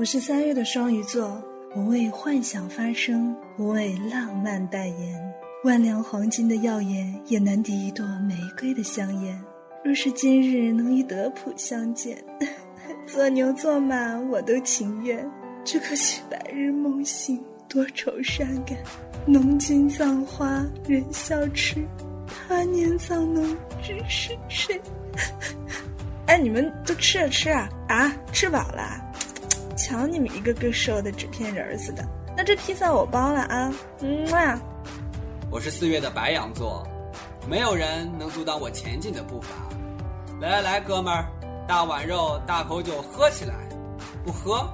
我是三月的双鱼座，我为幻想发声，我为浪漫代言。万两黄金的耀眼，也难敌一朵玫瑰的香艳。若是今日能与德普相见，做牛做马我都情愿。只可惜白日梦醒，多愁善感。浓金葬花人笑痴，他年葬侬知是谁？哎，你们都吃啊吃啊啊！吃饱了。瞧你们一个个瘦的纸片人似的，那这披萨我包了啊！嗯啊，我是四月的白羊座，没有人能阻挡我前进的步伐。来来来，哥们儿，大碗肉大口酒喝起来！不喝，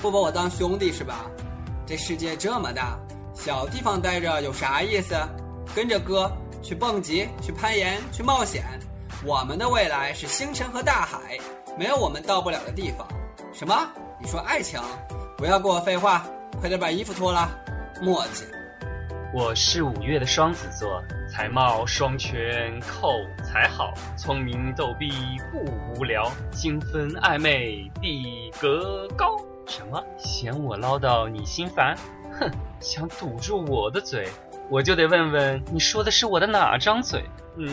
不把我当兄弟是吧？这世界这么大，小地方待着有啥意思？跟着哥去蹦极，去攀岩，去冒险。我们的未来是星辰和大海，没有我们到不了的地方。什么？你说爱情？不要跟我废话，快点把衣服脱了，墨迹。我是五月的双子座，才貌双全，口才好，聪明逗逼不无聊，精分暧昧比格高。什么？嫌我唠叨你心烦？哼，想堵住我的嘴，我就得问问你说的是我的哪张嘴？嗯，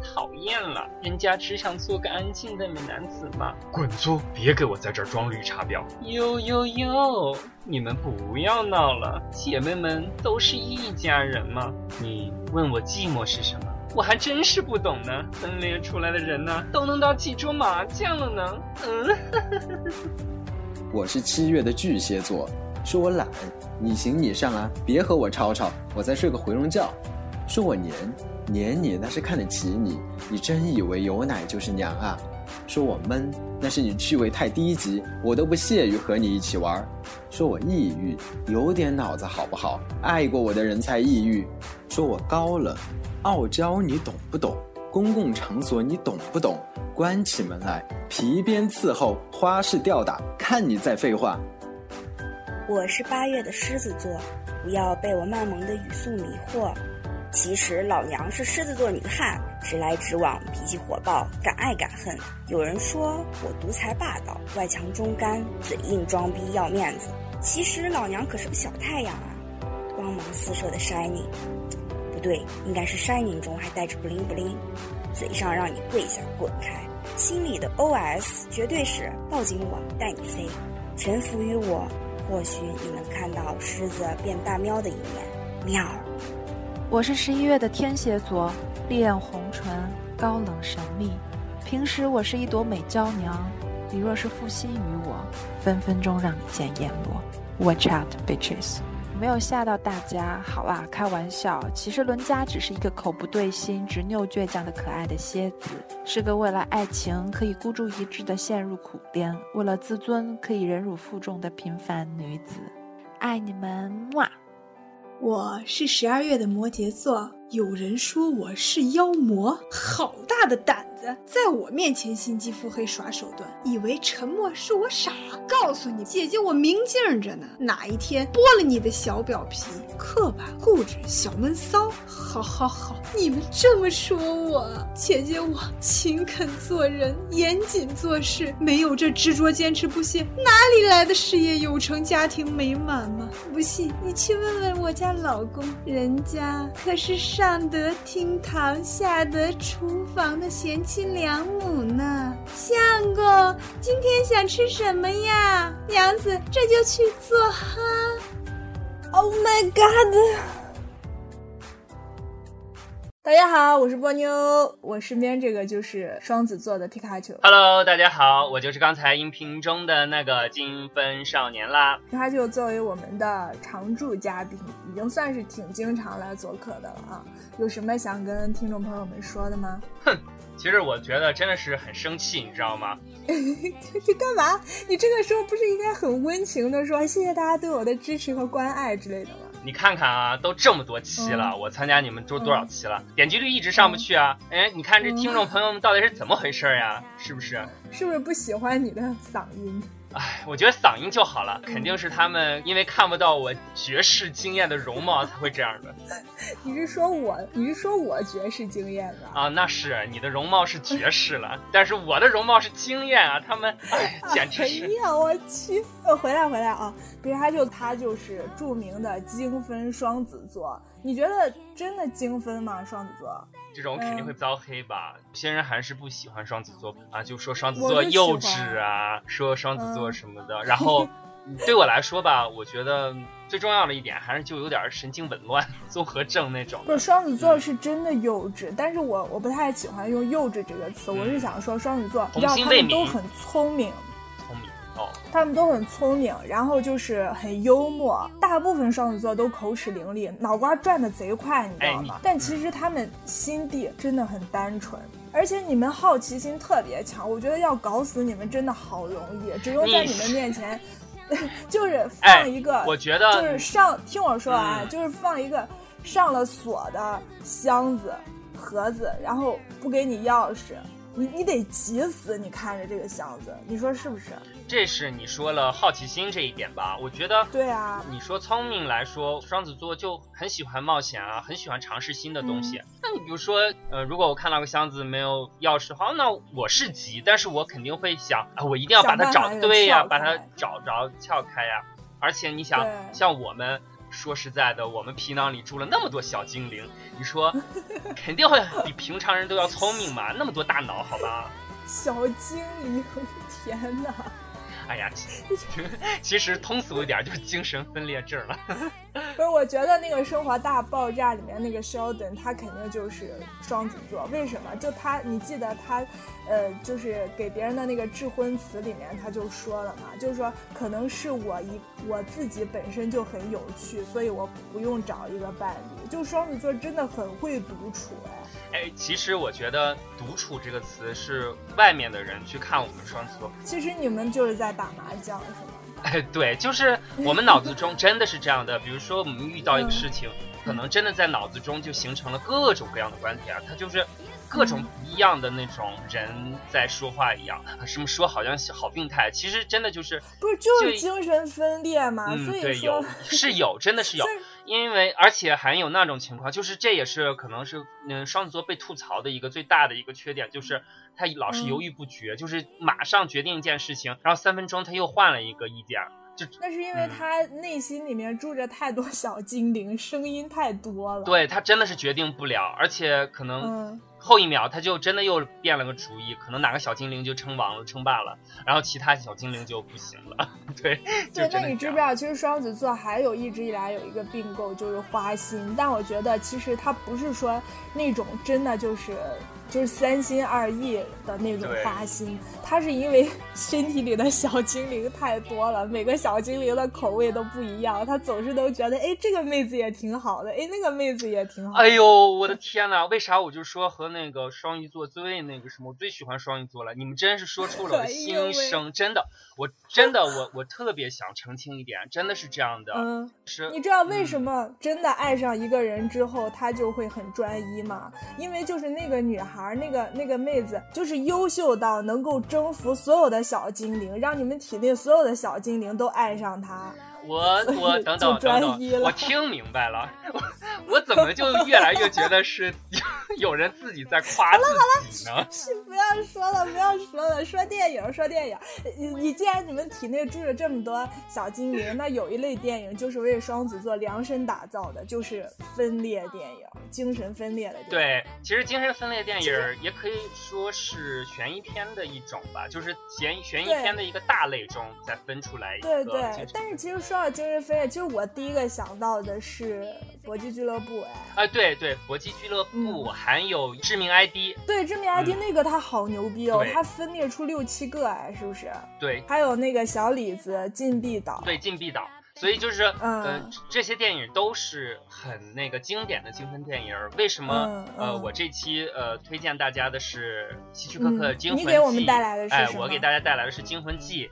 讨厌了，人家只想做个安静的美男子嘛。滚粗！别给我在这儿装绿茶婊。哟哟哟，你们不要闹了，姐妹们都是一家人嘛。你问我寂寞是什么，我还真是不懂呢。分裂出来的人呢，都能打几桌麻将了呢。嗯，我是七月的巨蟹座，说我懒，你行你上啊，别和我吵吵，我再睡个回笼觉。说我黏。黏你那是看得起你，你真以为有奶就是娘啊？说我闷，那是你趣味太低级，我都不屑于和你一起玩。说我抑郁，有点脑子好不好？爱过我的人才抑郁。说我高冷，傲娇，你懂不懂？公共场所你懂不懂？关起门来，皮鞭伺候，花式吊打，看你在废话。我是八月的狮子座，不要被我卖萌的语速迷惑。其实老娘是狮子座女汉，直来直往，脾气火爆，敢爱敢恨。有人说我独裁霸道，外强中干，嘴硬装逼要面子。其实老娘可是个小太阳啊，光芒四射的 shining，不对，应该是 shining 中还带着 bling bling。嘴上让你跪下滚开，心里的 OS 绝对是抱紧我带你飞，臣服于我，或许你能看到狮子变大喵的一面，喵。我是十一月的天蝎座，烈焰红唇，高冷神秘。平时我是一朵美娇娘，你若是负心于我，分分钟让你见阎罗。Watch out, bitches！没有吓到大家，好啦，开玩笑。其实伦家只是一个口不对心、执拗倔强的可爱的蝎子，是个为了爱情可以孤注一掷的陷入苦恋，为了自尊可以忍辱负重的平凡女子。爱你们，么。我是十二月的摩羯座，有人说我是妖魔，好大的胆子，在我面前心机腹黑耍手段，以为沉默是我傻。告诉你，姐姐我明镜着呢，哪一天剥了你的小表皮，刻板固执小闷骚。好好好，你们这么说我，姐姐我勤恳做人，严谨做事，没有这执着坚持不懈，哪里来的事业有成，家庭美满吗？不信你去问问我家老公，人家可是上得厅堂，下得厨房的贤妻良母呢。相公，今天想吃什么呀？娘子这就去做哈。Oh my god！大家好，我是波妞，我身边这个就是双子座的皮卡丘。Hello，大家好，我就是刚才音频中的那个金分少年啦。皮卡丘作为我们的常驻嘉宾，已经算是挺经常来做客的了啊。有什么想跟听众朋友们说的吗？哼，其实我觉得真的是很生气，你知道吗？这干嘛？你这个时候不是应该很温情的说谢谢大家对我的支持和关爱之类的吗？你看看啊，都这么多期了，我参加你们都多少期了？点击率一直上不去啊！哎，你看这听众朋友们到底是怎么回事呀？是不是？是不是不喜欢你的嗓音？哎，我觉得嗓音就好了，肯定是他们因为看不到我绝世惊艳的容貌才会这样的。你是说我？你是说我绝世惊艳的？啊，那是你的容貌是绝世了，但是我的容貌是惊艳啊！他们，哎，简直是。哎呀，我去！呃，回来回来啊！比如他就他就是著名的精分双子座，你觉得真的精分吗？双子座？这种肯定会遭黑吧？有些人还是不喜欢双子座啊，就说双子座幼稚啊，说双子座什么的。然后 对我来说吧，我觉得最重要的一点还是就有点神经紊乱、综合症那种。不是双子座是真的幼稚，但是我我不太喜欢用幼稚这个词，我是想说双子座，你知道他们都很聪明。他们都很聪明，然后就是很幽默。大部分双子座都口齿伶俐，脑瓜转的贼快，你知道吗？但其实他们心地真的很单纯，而且你们好奇心特别强。我觉得要搞死你们真的好容易，只用在你们面前，就是放一个，我觉得就是上，听我说完，就是放一个上了锁的箱子盒子，然后不给你钥匙。你你得急死！你看着这个箱子，你说是不是？这是你说了好奇心这一点吧？我觉得对啊。你说聪明来说，双子座就很喜欢冒险啊，很喜欢尝试新的东西。那你比如说，呃，如果我看到个箱子没有钥匙，好，那我是急，但是我肯定会想啊，我一定要把它找对呀，把它找着撬开呀。而且你想，像我们。说实在的，我们皮囊里住了那么多小精灵，你说 肯定会比平常人都要聪明嘛？那么多大脑，好吧？小精灵，天哪！哎呀，其实通俗一点就是精神分裂症了。不是，我觉得那个《生活大爆炸》里面那个 Sheldon，他肯定就是双子座。为什么？就他，你记得他，呃，就是给别人的那个致婚词里面他就说了嘛，就是说可能是我一我自己本身就很有趣，所以我不用找一个伴侣。就双子座真的很会独处，哎。哎，其实我觉得“独处”这个词是外面的人去看我们双子座。其实你们就是在打麻将，是吗？哎，对，就是我们脑子中真的是这样的。比如说，我们遇到一个事情，可能真的在脑子中就形成了各种各样的观点啊，它就是各种不一样的那种人在说话一样。什么说好像好病态，其实真的就是不是就是精神分裂嘛？嗯，对，有是有，真的是有。因为而且还有那种情况，就是这也是可能是嗯双子座被吐槽的一个最大的一个缺点，就是他老是犹豫不决，就是马上决定一件事情，然后三分钟他又换了一个意见，就那是因为他内心里面住着太多小精灵，声音太多了。对他真的是决定不了，而且可能。后一秒，他就真的又变了个主意，可能哪个小精灵就称王了、称霸了，然后其他小精灵就不行了。对，对，那你知不知道，其实双子座还有一直以来有一个并购，就是花心。但我觉得，其实他不是说那种真的就是。就是三心二意的那种花心，他是因为身体里的小精灵太多了，每个小精灵的口味都不一样，他总是都觉得，哎，这个妹子也挺好的，哎，那个妹子也挺好。哎呦，我的天哪！为啥我就说和那个双鱼座最那个什么？我最喜欢双鱼座了。你们真是说出了我的心声，真的，我真的，我我特别想澄清一点，真的是这样的。嗯，是。你知道为什么真的爱上一个人之后，他就会很专一吗？因为就是那个女孩。而那个那个妹子就是优秀到能够征服所有的小精灵，让你们体内所有的小精灵都爱上她。我我等等等等，我听明白了，我我怎么就越来越觉得是有人自己在夸自己呢？是不要说了，不要说了，说电影，说电影。你你既然你们体内住着这么多小精灵，那有一类电影就是为双子座量身打造的，就是分裂电影，精神分裂的电影。对，其实精神分裂电影也可以说是悬疑片的一种吧，就是悬悬疑片的一个大类中再分出来一个。对对，但是其实说。精神分裂，其实我第一个想到的是搏击俱乐部，哎，哎，对对，搏击俱乐部还有致命 ID，对，致命 ID 那个他好牛逼哦，他分裂出六七个，哎，是不是？对，还有那个小李子禁闭岛，对，禁闭岛，所以就是，嗯，这些电影都是很那个经典的精神电影。为什么？呃，我这期呃推荐大家的是希区柯克《惊魂记》，你给我们带来的是哎，我给大家带来的是《惊魂记》。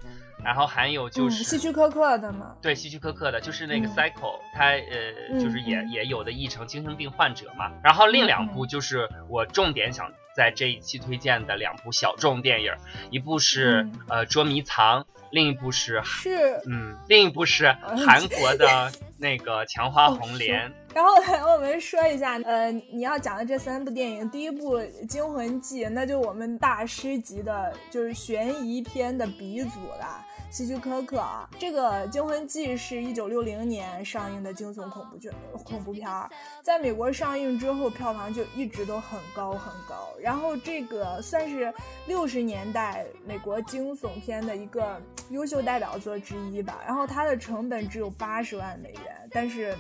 然后还有就是希区柯克的嘛，对，希区柯克的，就是那个 Cycle，他呃，就是也也有的译成精神病患者嘛。然后另两部就是我重点想在这一期推荐的两部小众电影，一部是、嗯。呃《捉迷藏》，另一部是是。嗯，另一部是韩国的 那个《强花红莲》。然后我们说一下，呃，你要讲的这三部电影，第一部《惊魂记》，那就我们大师级的，就是悬疑片的鼻祖了，希区柯克啊。这个《惊魂记》是一九六零年上映的惊悚恐怖剧恐怖片儿，在美国上映之后，票房就一直都很高很高。然后这个算是六十年代美国惊悚片的一个优秀代表作之一吧。然后它的成本只有八十万美元，但是。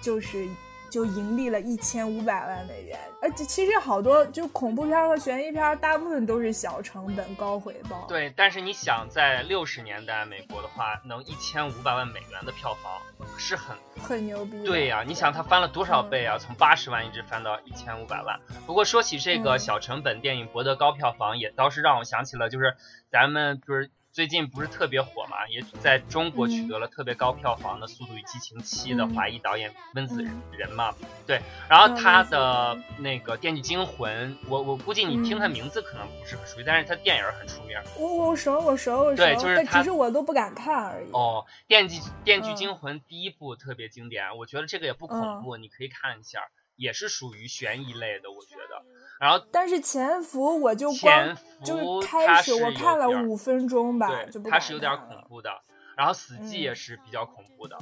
就是就盈利了一千五百万美元，而且其实好多就恐怖片和悬疑片，大部分都是小成本高回报。对，但是你想，在六十年代美国的话，能一千五百万美元的票房是很很牛逼。对呀、你想它翻了多少倍啊？从八十万一直翻到一千五百万。不过说起这个嗯小成本电影博得高票房，也倒是让我想起了，就是咱们就是最近不是特别火嘛，也在中国取得了特别高票房的《速度与激情七》的嗯华裔导演温子嗯。仁嘛。对，然后嗯他的那个《电锯惊魂》，我我估计你听他嗯。名字可能不是很熟悉，但是他电影很出名。我我熟我熟我熟，对就是他但只是我都不敢看而已。哦，《电锯电锯嗯。惊魂》第一部特别经典，我觉得这个也不恐嗯。怖，你可以看一下，也是属于悬疑类的，我觉得。然后但是潜伏我就光潜就伏是开始我看了五分钟吧，它是有点恐怖的。然后《死寂》嗯也是比较恐怖的，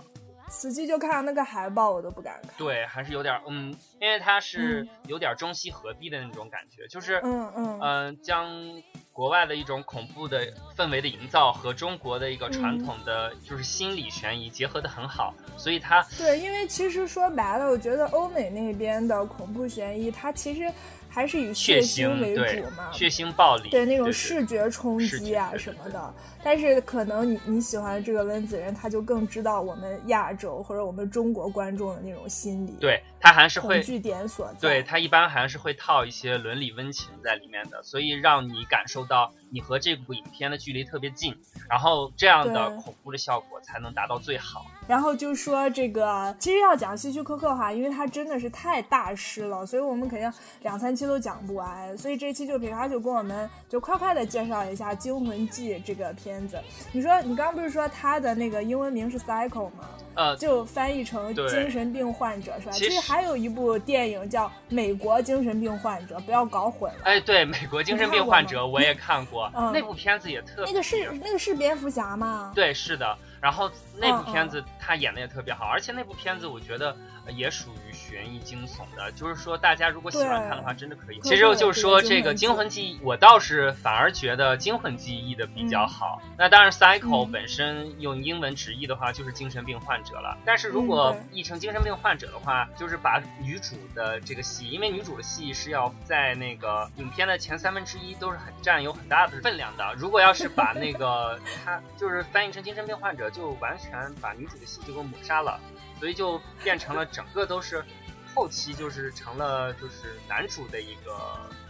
死寂就看到那个海报我都不敢看。对，还是有点嗯，因为它是嗯。有点中西合璧的那种感觉，就是嗯嗯。嗯、将国外的一种恐怖的氛围的营造和中国的一个传嗯。统的就是心理悬疑结合的很好，所以它对，因为其实说白了，我觉得欧美那边的恐怖悬疑，它其实还是以血腥为主嘛，血腥暴力，对那种视觉冲击啊什么的。但是可能你你喜欢这个温子仁，他就更知道我们亚洲或者我们中国观众的那种心理，对他还是会恐惧点所在。对他一般还是会套一些伦理温情在里面的，所以让你感受到你和这部影片的距离特别近，然后这样的恐怖的效果才能达到最好。然后就说这个，其实要讲希区柯克哈，因为他真的是太大师了，所以我们肯定两三期都讲不完。所以这期就皮卡丘跟我们就快快的介绍一下《惊魂记》这个片子。你说你刚刚不是说他的那个英文名是 Psycho 吗？呃，就翻译成精神病患者是吧？其实其实还有一部电影叫《美国精神病患者》，不要搞混了。哎，对，美国精神病患者我也看过，嗯那部片子也特那个是那个是蝙蝠侠吗？对，是的。然后那部嗯片子他演的也特别好，而且那部片子我觉得呃也属于悬疑惊悚的，就是说大家如果喜欢看的话，真的可以。其实就是说这个《惊惊魂魂记》，我倒是反而觉得《惊魂记》忆的比较好。那当然，psycho 嗯本身用英文直译的话就是精神病患者了。但是如果嗯译成精神病患者的话，就是把女主的这个戏，因为女主的戏是要在那个影片的前三分之一都是很占有很大的分量的。如果要是把那个 他就是翻译成精神病患者，就完全把女主的戏就给抹杀了，所以就变成了整个都是后期就是成了就是男主的一个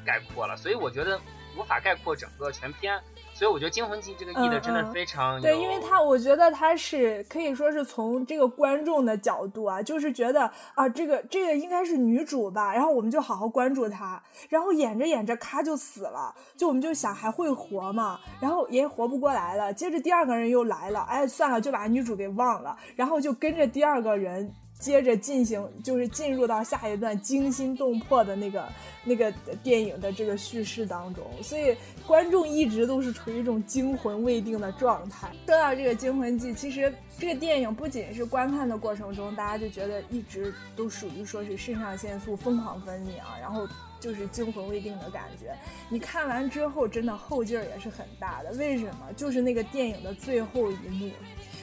概括了，所以我觉得无法概括整个全片。所以我觉得《惊魂记》这个译的真的非常有对，因为他我觉得他是可以说是从这个观众的角度啊，就是觉得啊，这个这个应该是女主吧，然后我们就好好关注她，然后演着演着咔就死了，就我们就想还会活吗？然后也活不过来了，接着第二个人又来了，哎，算了，就把女主给忘了，然后就跟着第二个人。接着进行，就是进入到下一段惊心动魄的那个那个电影的这个叙事当中，所以观众一直都是处于一种惊魂未定的状态。说到这个《惊魂记》，其实这个电影不仅是观看的过程中，大家就觉得一直都属于说是肾上腺素疯狂分泌啊，然后就是惊魂未定的感觉。你看完之后，真的后劲儿也是很大的。为什么？就是那个电影的最后一幕。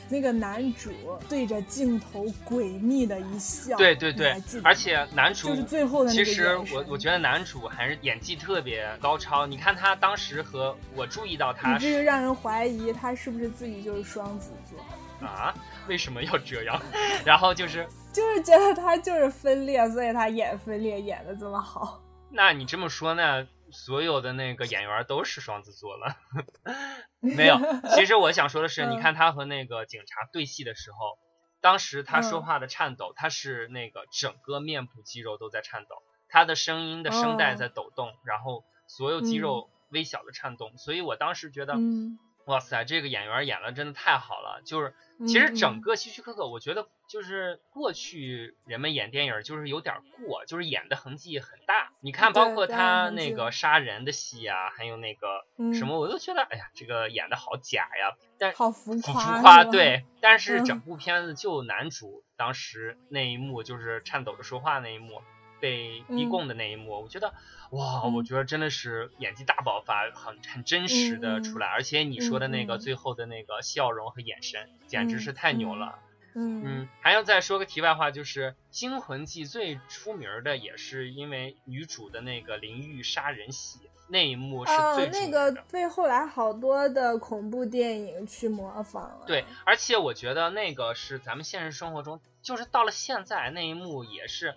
那个男主对着镜头诡秘的一笑，对对对而且男主就是最后的那个其实我我觉得男主还是演技特别高超。你看他当时和我注意到他以至于让人怀疑他是不是自己就是双子座，啊，为什么要这样？然后就是，就是觉得他就是分裂，所以他演分裂演的这么好。那你这么说，那所有的那个演员都是双子座了？没有，其实我想说的是，嗯你看他和那个警察对戏的时候，当时他说嗯话的颤抖，他是那个整个面部肌肉都在颤抖。他的声音的声带哦在抖动，然后所有肌肉微小的颤动，所以我当时觉得，嗯哇塞，这个演员演的真的太好了。就是其实整个希区柯克，我觉得就是过去人们演电影就是有点过，就是演的痕迹很大。你看，包括他那个杀人的戏啊，还有那个嗯什么，我都觉得，哎呀，这个演的好假呀。但好浮浮夸浮夸，对。但是嗯整部片子就男主当时那一幕，就是颤抖着说话那一幕，被逼嗯供的那一幕，我觉得哇，嗯我觉得真的是演技大爆发，很很真实的出来。而且你说的那个最后的那个笑容和眼神，简直是太牛了。嗯嗯，还要再说个题外话，就是《惊魂记》最出名的也是因为女主的那个淋浴杀人戏那一幕是哦最，出那。个被后来好多的恐怖电影去模仿了。对，而且我觉得那个是咱们现实生活中，就是到了现在那一幕也是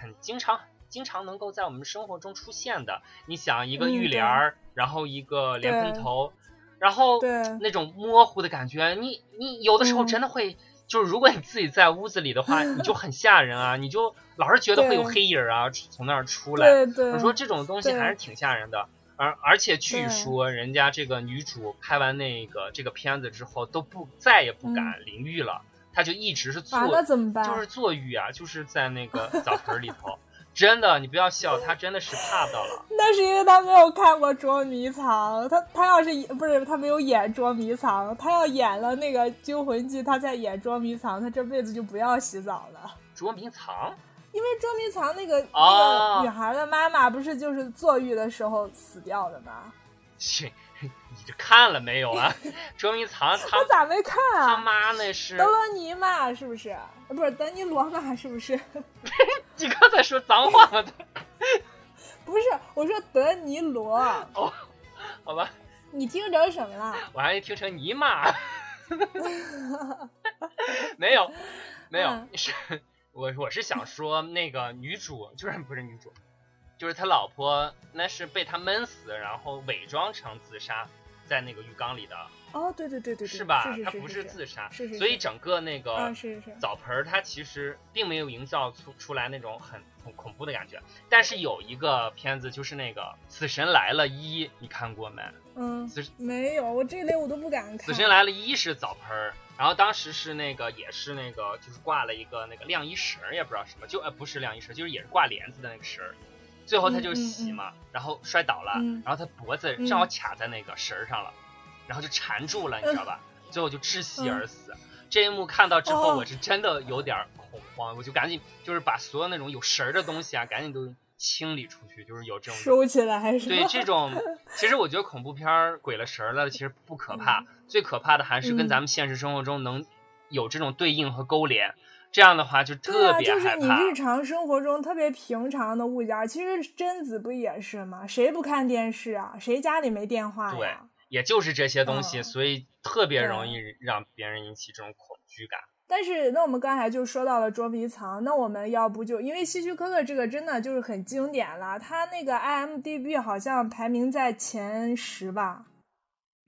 很经常、经常能够在我们生活中出现的。你想一个嗯浴帘儿，然后一个莲蓬头，然后那种模糊的感觉，你你有的时候嗯真的会。就是如果你自己在屋子里的话，你就 很吓人啊，你就老是觉得会有黑影儿啊从那儿出来。对对，我说这种东西还是挺吓人的，而而且据说人家这个女主拍完那个这个片子之后都不再也不敢淋浴了，她就一直是坐、那怎么办？就是坐浴啊，就是在那个澡盆里头。真的，你不要笑，他真的是怕到了。那是因为他没有看过《捉迷藏》，他他要是不是他没有演《捉迷藏》，他要演了那个《惊魂记》，他再演《捉迷藏》，他这辈子就不要洗澡了。捉迷藏，因为《捉迷藏》那个、哦那个女孩的妈妈不是就是坐浴的时候死掉的吗？切，你这看了没有啊？捉迷藏，他我咋没看啊他啊？妈那是德罗尼玛，是不是？呃不是德尼罗马，是不是？你刚才说脏话吗？不是，我说德尼罗，哦，好吧，你听成什么了？我还听成尼玛。没有，没有，嗯是我我是想说那个女主就是不是女主，就是他老婆那是被他闷死，然后伪装成自杀在那个浴缸里的，哦，对对对对对，是吧？是是他不是自杀，是是是所以整个那个啊是是澡盆儿它其实并没有营造出出来那种很很恐怖的感觉，但是有一个片子就是那个《死神来了一》，你看过没？嗯死，没有，我这类我都不敢看。死神来了一是澡盆儿，然后当时是那个也是那个就是挂了一个那个晾衣绳儿，也不知道什么，就呃不是晾衣绳，就是也是挂帘子的那个绳儿。最后他就洗嘛，然后摔倒了，嗯然后他脖子嗯正好卡在那个绳儿上了，然后就缠住了，你知道吧？最后就窒息而死。这一幕看到之后，哦我是真的有点恐慌，我就赶紧就是把所有那种有绳儿的东西啊，赶紧都清理出去，就是有这种收起来还是？对这种，其实我觉得恐怖片儿鬼了神儿了，其实不可怕，最可怕的还是跟嗯咱们现实生活中能有这种对应和勾连，这样的话就对啊，特别就是。你日常生活中特别平常的物件儿，其实贞子不也是吗？谁不看电视啊？谁家里没电话对？也就是这些东西，嗯所以特别容易让别人引起这种恐惧感。但是，那我们刚才就说到了捉迷藏，那我们要不就因为希区柯克这个真的就是很经典了，他那个 IMDB 好像排名在前十吧，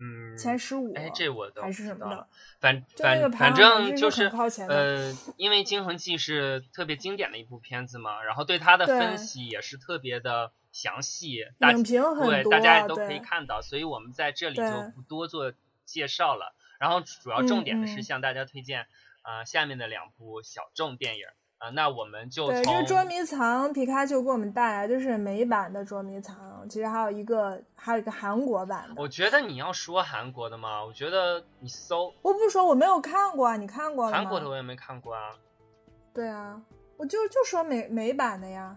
嗯，前十五，哎，这我都还是什么的。反反反正就是呃，因为《惊魂记》是特别经典的一部片子嘛，然后对它的分析也是特别的详细，大影评很对多大家也都可以看到，所以我们在这里就不多做介绍了。然后主要重点的是向大家推荐啊、呃下面的两部小众电影啊、呃那我们就对，这个捉迷藏，皮卡丘给我们带来的是美版的捉迷藏，其实还有一个还有一个韩国版的。我觉得你要说韩国的吗，我觉得你搜我不是说我没有看过啊，你看过？韩国的我也没看过啊。对啊，我就就说美美版的呀。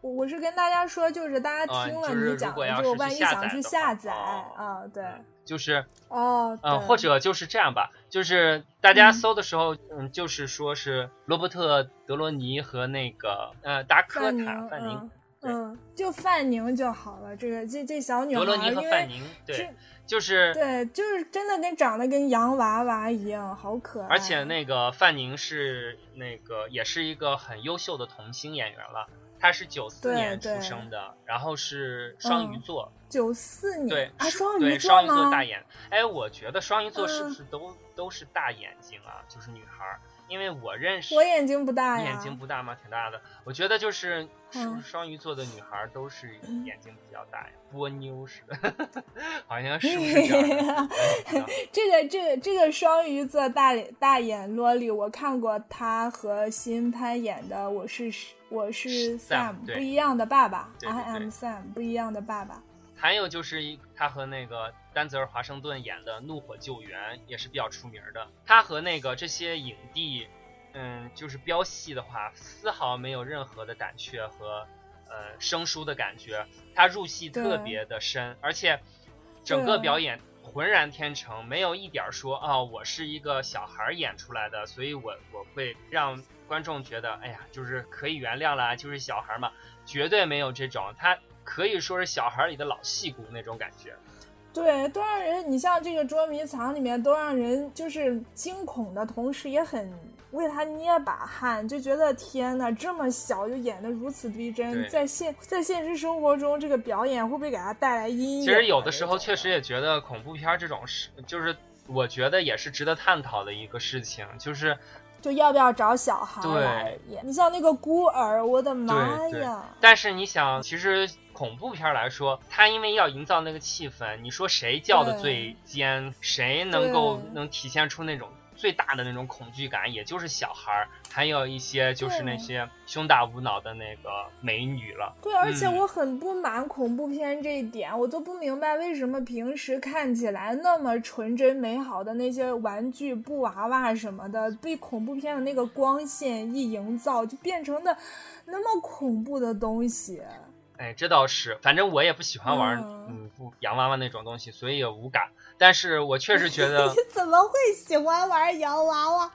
我我是跟大家说，就是大家啊听了你讲如果要了之后，是去下万一想去下载哦啊，对，嗯就是哦，嗯，对或者就是这样吧，就是大家嗯搜的时候，嗯，就是说是罗伯特·德罗尼和那个呃达科塔范宁，嗯嗯，就范宁就好了。这个这这小女德罗尼和范宁，对，就是对，就是真的跟长得跟洋娃娃一样，好可爱。而且那个范宁是那个也是一个很优秀的童星演员了，他是九四年出生的，然后是双鱼嗯座，九四年对啊，双鱼对座双鱼座？大眼。哎，我觉得双鱼座是不嗯是都、都是大眼睛啊？就是女孩儿，因为我认识我眼睛不大呀，你眼睛不大吗？挺大的。我觉得就是是不嗯是双鱼座的女孩儿都是眼睛比较大呀，波妞似的，好像 是不是 这个这个这个双鱼座大脸大眼萝莉，我看过她和新潘演的《我是我是 Sam，Sam 不一样的爸爸》，I am Sam 不一样的爸爸。还有就是一他和那个丹泽尔·华盛顿演的《怒火救援》也是比较出名的。他和那个这些影帝，嗯，就是飙戏的话，丝毫没有任何的胆怯和呃生疏的感觉。他入戏特别的深，而且整个表演浑然天成，没有一点儿说啊、我是一个小孩儿演出来的，所以我我会让观众觉得，哎呀，就是可以原谅啦，就是小孩儿嘛，绝对没有这种他。可以说是小孩里的老戏骨那种感觉。对，都让人，你像这个捉迷藏里面，都让人就是惊恐的同时，也很为他捏把汗，就觉得天呐，这么小就演的如此逼真，在现在现实生活中，这个表演会不会给他带来阴影啊？其实有的时候确实也觉得恐怖片儿这种事，就是我觉得也是值得探讨的一个事情，就是就要不要找小孩对来演？你像那个孤儿，我的妈呀！但是你想，其实恐怖片儿来说，它因为要营造那个气氛，你说谁叫的最尖，谁能够能体现出那种最大的那种恐惧感，也就是小孩儿，还有一些就是那些胸大无脑的那个美女了。对，而且嗯我很不满恐怖片这一点，我都不明白为什么平时看起来那么纯真美好的那些玩具布娃娃什么的，被恐怖片的那个光线一营造，就变成的那么恐怖的东西。哎，这倒是，反正我也不喜欢玩嗯洋娃娃那种东西，所以也无感。但是我确实觉得 你，怎么会喜欢玩洋娃娃？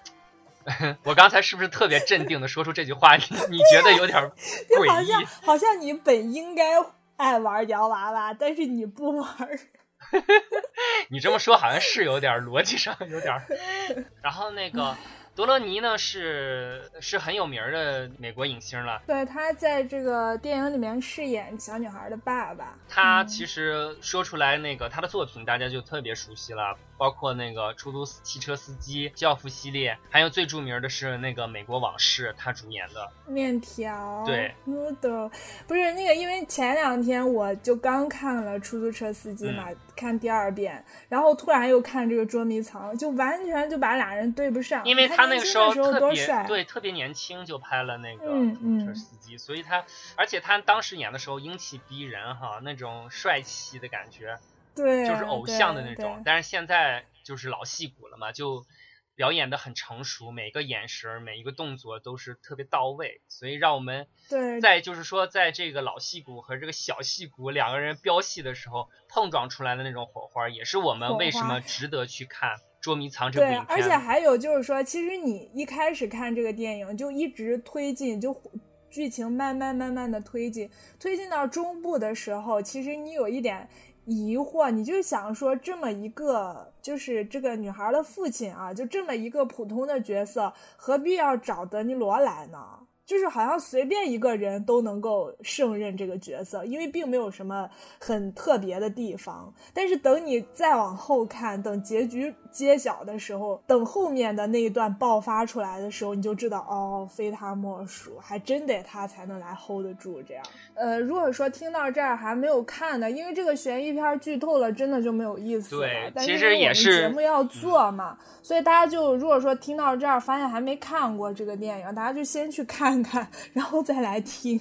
我刚才是不是特别镇定的说出这句话？你你觉得有点 好诡像异？好像你本应该爱玩洋娃娃，但是你不玩儿。你这么说好像是有点逻辑上有点儿。然后那个德罗尼呢是是很有名的美国影星了，对，他在这个电影里面饰演小女孩的爸爸。他嗯。其实说出来那个他的作品大家就特别熟悉了，包括那个出租汽车司机、教父系列，还有最著名的是那个美国往事，他主演的。面条，对，noodle，不是那个，因为前两天我就刚看了出租车司机嘛，嗯看第二遍，然后突然又看这个捉迷藏，就完全就把俩人对不上。因为他那个时候特别，对特别年轻就拍了那个嗯出租车嗯司机，所以他而且他当时演的时候英气逼人哈，那种帅气的感觉，对，就是偶像的那对种。但是现在就是老戏骨了嘛，就表演的很成熟，每个眼神儿、每一个动作都是特别到位，所以让我们对在就是说，在这个老戏骨和这个小戏骨两个人飙戏的时候碰撞出来的那种火花，也是我们为什么值得去看《捉迷藏》这部对，影片。而且还有就是说，其实你一开始看这个电影就一直推进，就剧情慢慢慢慢的推进，推进到中部的时候，其实你有一点疑惑，你就想说，这么一个就是这个女孩的父亲啊，就这么一个普通的角色，何必要找德尼罗来呢？就是好像随便一个人都能够胜任这个角色，因为并没有什么很特别的地方。但是等你再往后看，等结局揭晓的时候，等后面的那一段爆发出来的时候，你就知道哦，非他莫属，还真得他才能来 hold 得住这样。呃，如果说听到这儿还没有看的，因为这个悬疑片剧透了，真的就没有意思了。对但是其实也因为我们是节目要做嘛，所以大家就如果说听到这儿发现还没看过这个电影，大家就先去看看，然后再来听。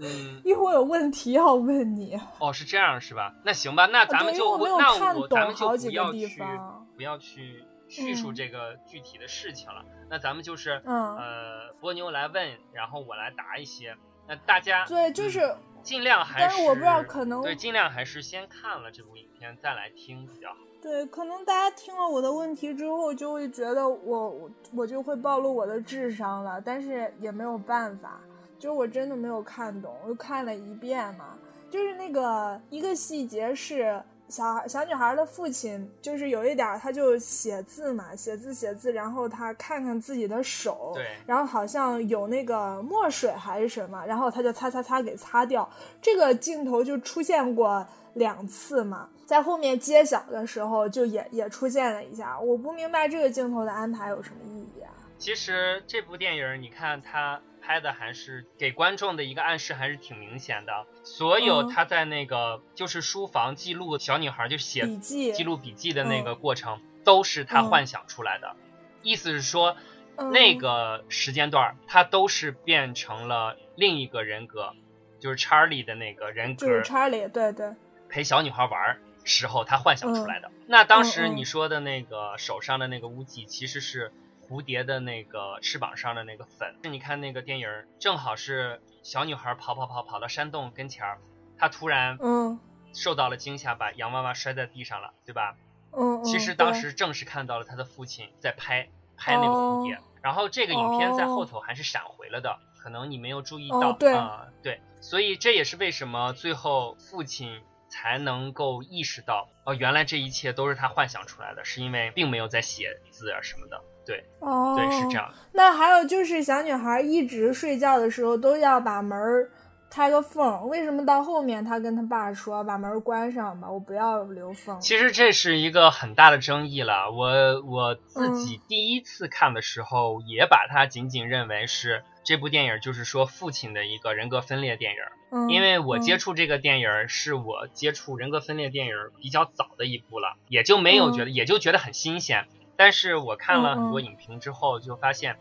嗯，一会儿有问题要问你。哦，是这样是吧？那行吧，那咱们因为我没有那看懂我咱们就好几个地不要去方不要去叙述嗯这个具体的事情了。那咱们就是嗯呃，波妞来问，然后我来答一些。那大家对，就是嗯尽量还是但是我不知道可能对，尽量还是先看了这部影片再来听比较好。对，可能大家听了我的问题之后，就会觉得我我我就会暴露我的智商了，但是也没有办法，就是我真的没有看懂，我就看了一遍嘛，就是那个一个细节是小孩小女孩的父亲就是有一点儿，他就写字嘛，写字写字，然后他看看自己的手，对然后好像有那个墨水还是什么，然后他就擦擦擦给擦掉。这个镜头就出现过两次嘛，在后面揭晓的时候就也也出现了一下。我不明白这个镜头的安排有什么意义啊？其实这部电影，你看它拍的还是给观众的一个暗示，还是挺明显的。所有嗯他在那个就是书房记录小女孩就写笔记记录笔记的那个过程，都是他嗯幻想出来的。意思是说，嗯那个时间段儿，他都是变成了另一个人格，就是查理的那个人格，就是查理，对对，陪小女孩玩儿时候，他幻想出来的。嗯那当时你说的那个手上的那个污迹，其实是蝴蝶的那个翅膀上的那个粉。你看那个电影儿，正好是小女孩跑跑跑跑到山洞跟前儿，她突然嗯受到了惊吓，把洋娃娃摔在地上了，对吧？嗯嗯。其实当时正是看到了她的父亲在拍拍那个蝴蝶，然后这个影片在后头还是闪回了的，可能你没有注意到啊、对，所以这也是为什么最后父亲才能够意识到，哦，原来这一切都是他幻想出来的，是因为并没有在写字啊什么的，对哦，对是这。样的。那还有就是，小女孩一直睡觉的时候都要把门儿开个缝，为什么到后面她跟她爸说把门儿关上吧，我不要留缝？其实这是一个很大的争议了。我我自嗯己第一次看的时候，也把它仅仅认为是这部电影就是说父亲的一个人格分裂电影。嗯，因为我接嗯触这个电影儿是我接触人格分裂电影儿比较早的一部了，也就没有觉得，也就觉得很新鲜。但是我看了很多影评之后，就发现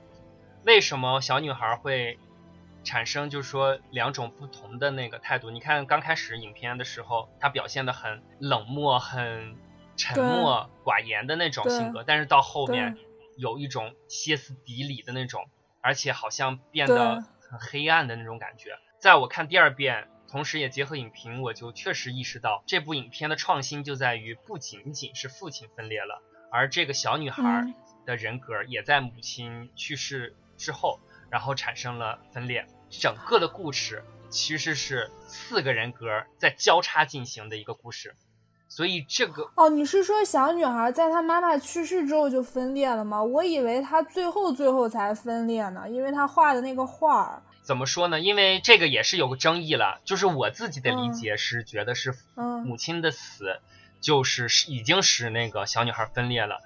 为什么小女孩会产生就是说两种不同的那个态度。你看刚开始影片的时候，她表现的很冷漠、很沉默寡言的那种性格，但是到后面有一种歇斯底里的那种，而且好像变得很黑暗的那种感觉。在我看第二遍，同时也结合影评，我就确实意识到这部影片的创新就在于不仅仅是父亲分裂了，而这个小女孩嗯的人格也在母亲去世之后，然后产生了分裂。整个的故事其实是四个人格在交叉进行的一个故事，所以这个哦，你是说小女孩在她妈妈去世之后就分裂了吗？我以为她最后最后才分裂呢，因为她画的那个画儿。怎么说呢？因为这个也是有个争议了，就是我自己的理解是觉得是嗯母亲的死，就是是已经使那个小女孩分裂了。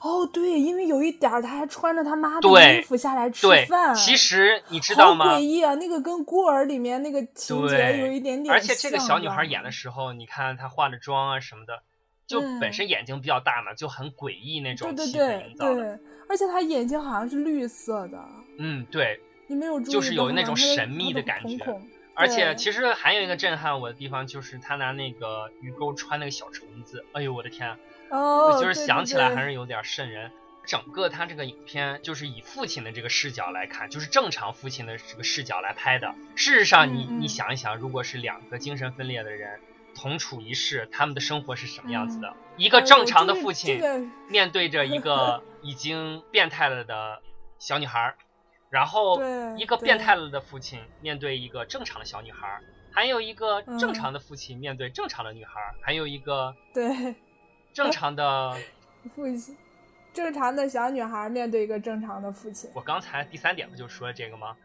哦，对，因为有一点儿她还穿着她妈的衣服下来吃对饭。，其实你知道好吗诡？异啊！那个跟孤儿里面那个情节对有一点点而且这个小女孩演的时候，你看她化的妆啊什么的，就嗯本身眼睛比较大嘛，就很诡异那种气氛对对营造的。对，而且她眼睛好像是绿色的，嗯，对。你没有注意就是有那种神秘的感觉瞳孔而且其实还有一个震撼我的地方，就是他拿那个鱼钩穿那个小虫子，哎呦我的天啊！哦，就是想起来还是有点瘆人。整个他这个影片就是以父亲的这个视角来看，就是正常父亲的这个视角来拍的。事实上你，你想一想，如果是两个精神分裂的人同处一室，他们的生活是什么样子的？一个正常的父亲面对着一 个已经变态了的小女孩儿，然后一个变态了的父亲面对一个正常的小女孩儿，还有一个正嗯常的父亲面对正常的女孩儿，还有一个 对。正常的。父亲，正常的小女孩面对一个正常的父亲，我刚才第三点不就说了这个吗？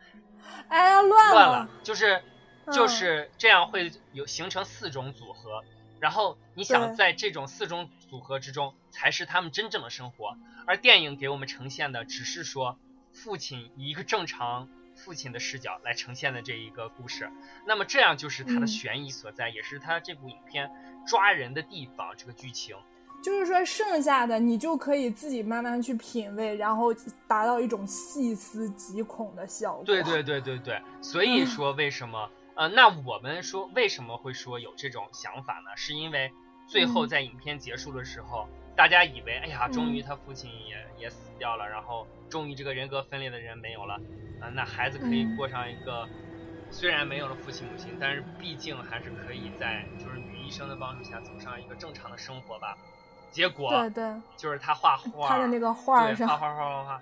哎呀，乱乱了，就是。嗯。就是这样会有形成四种组合，然后你想在这种四种组合之中，才是他们真正的生活，而电影给我们呈现的只是说父亲以一个正常父亲的视角来呈现的这一个故事，那么这样就是它的嗯悬疑所在，也是它这部影片抓人的地方，这个剧情。就是说剩下的你就可以自己慢慢去品味，然后达到一种细思极恐的效果。对对对对对，所嗯以说为什么呃，那我们说为什么会说有这种想法呢？是因为最后嗯在影片结束的时候，大家以为哎呀，终于嗯他父亲也也死掉了，然后终于这个人格分裂的人没有了，啊、那孩子可以嗯过上一个。虽然没有了父亲母亲，但是毕竟还是可以在就是女医生的帮助下走上一个正常的生活吧。结果对对，就是他画画，他的那个画对，上画画画画画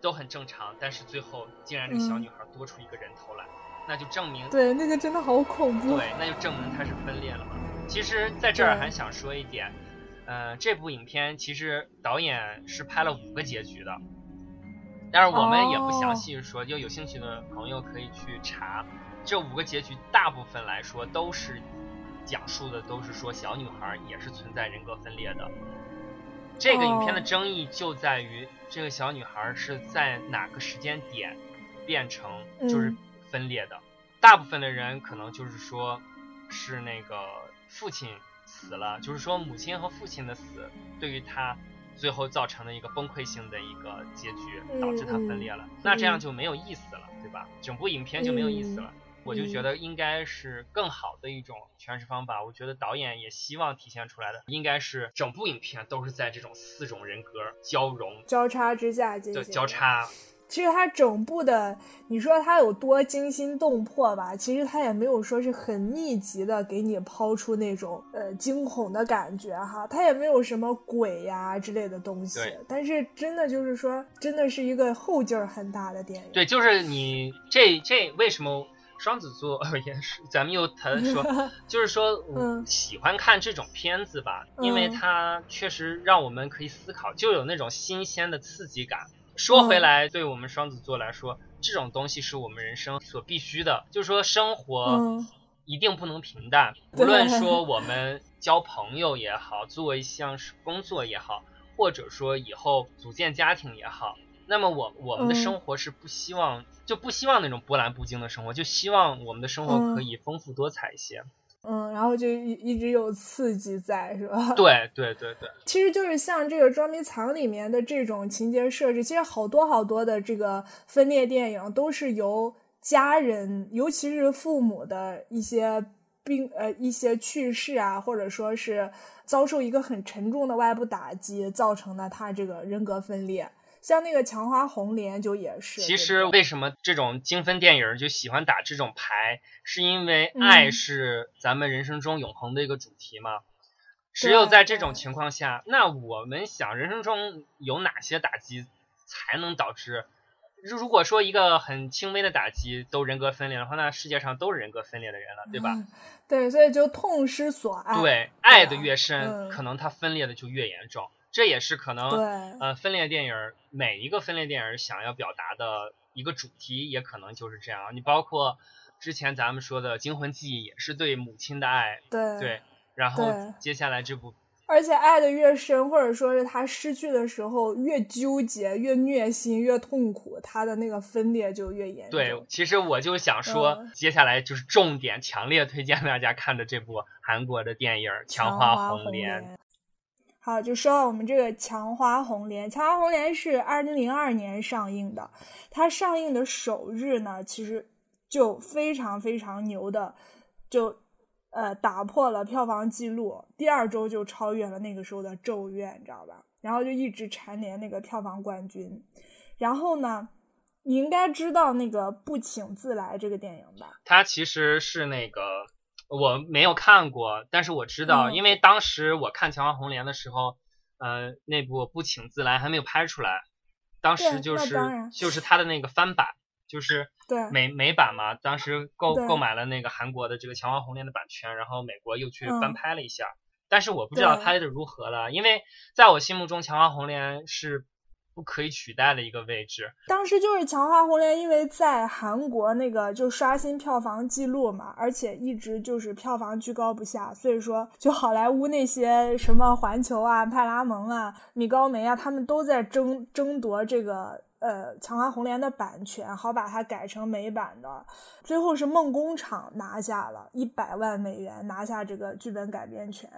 都很正常，但是最后竟然这个小嗯女孩多出一个人头来，那就证明对那个真的好恐怖。对，那就证明她是分裂了嘛。其实在这儿还想说一点，呃，这部影片其实导演是拍了五个结局的，但是我们也不详细说，就有兴趣的朋友可以去查。这五个结局大部分来说都是讲述的都是说小女孩也是存在人格分裂的。这个影片的争议就在于这个小女孩是在哪个时间点变成就是分裂的。大部分的人可能就是说，是那个父亲死了，就是说母亲和父亲的死对于他最后造成的一个崩溃性的一个结局，导致他分裂了。那这样就没有意思了，对吧？整部影片就没有意思了。我就觉得应该是更好的一种诠释方法。我觉得导演也希望体现出来的，应该是整部影片都是在这种四种人格交融、交叉之下进行交叉。其实它整部的，你说它有多惊心动魄吧？其实它也没有说是很密集的给你抛出那种呃惊恐的感觉哈，它也没有什么鬼呀之类的东西。但是真的就是说，真的是一个后劲儿很大的电影。对，就是你这这为什么？双子座也是，咱们又谈说，就是说，喜欢看这种片子吧，因为它确实让我们可以思考，就有那种新鲜的刺激感。说回来，对我们双子座来说，这种东西是我们人生所必须的。就是说，生活一定不能平淡，无论说我们交朋友也好，做一项工作也好，或者说以后组建家庭也好。那么我我们的生活是不希望就不希望那种波澜不惊的生活，就希望我们的生活可以丰富多彩一些。嗯，然后就一一直有刺激在，是吧？对对对对。其实就是像这个捉迷藏里面的这种情节设置，其实好多好多的这个分裂电影都是由家人，尤其是父母的一些病呃一些去世啊，或者说是遭受一个很沉重的外部打击造成的，他这个人格分裂。像那个强花红莲就也是。其实为什么这种精分电影就喜欢打这种牌，是因为爱是咱们人生中永恒的一个主题嘛？只有在这种情况下，那我们想人生中有哪些打击才能导致？如果说一个很轻微的打击都人格分裂的话，那世界上都是人格分裂的人了，对吧？对，所以就痛失所爱。对，爱的越深，可能它分裂的就越严重。这也是可能，呃，分裂电影每一个分裂电影想要表达的一个主题，也可能就是这样。你包括之前咱们说的《惊魂记》，也是对母亲的爱，对对。然后接下来这部，而且爱的越深，或者说是他失去的时候越纠结、越虐心、越痛苦，他的那个分裂就越严重。对，其实我就想说，接下来就是重点，强烈推荐大家看的这部韩国的电影《强化红莲》。好，就说到我们这个《强花红莲》，《强花红莲》是二零零二年上映的。它上映的首日呢，其实就非常非常牛的，就呃打破了票房记录。第二周就超越了那个时候的《咒怨》，你知道吧？然后就一直蝉联那个票房冠军。然后呢，你应该知道那个《不请自来》这个电影吧？它其实是那个。我没有看过，但是我知道，因为当时我看《强化红莲》的时候，呃，那部《不请自来》还没有拍出来，当时就是就是他的那个翻版，就是美美版嘛。当时购购买了那个韩国的这个《强化红莲》的版权，然后美国又去翻拍了一下，但是我不知道拍的如何了，因为在我心目中，《强化红莲》是。不可以取代的一个位置。当时就是《强化红莲》，因为在韩国那个就刷新票房记录嘛，而且一直就是票房居高不下，所以说就好莱坞那些什么环球啊、派拉蒙啊、米高梅啊，他们都在争争夺这个。呃，《强化红莲》的版权好把它改成美版的，最后是梦工厂拿下了一百万美元，拿下这个剧本改编权。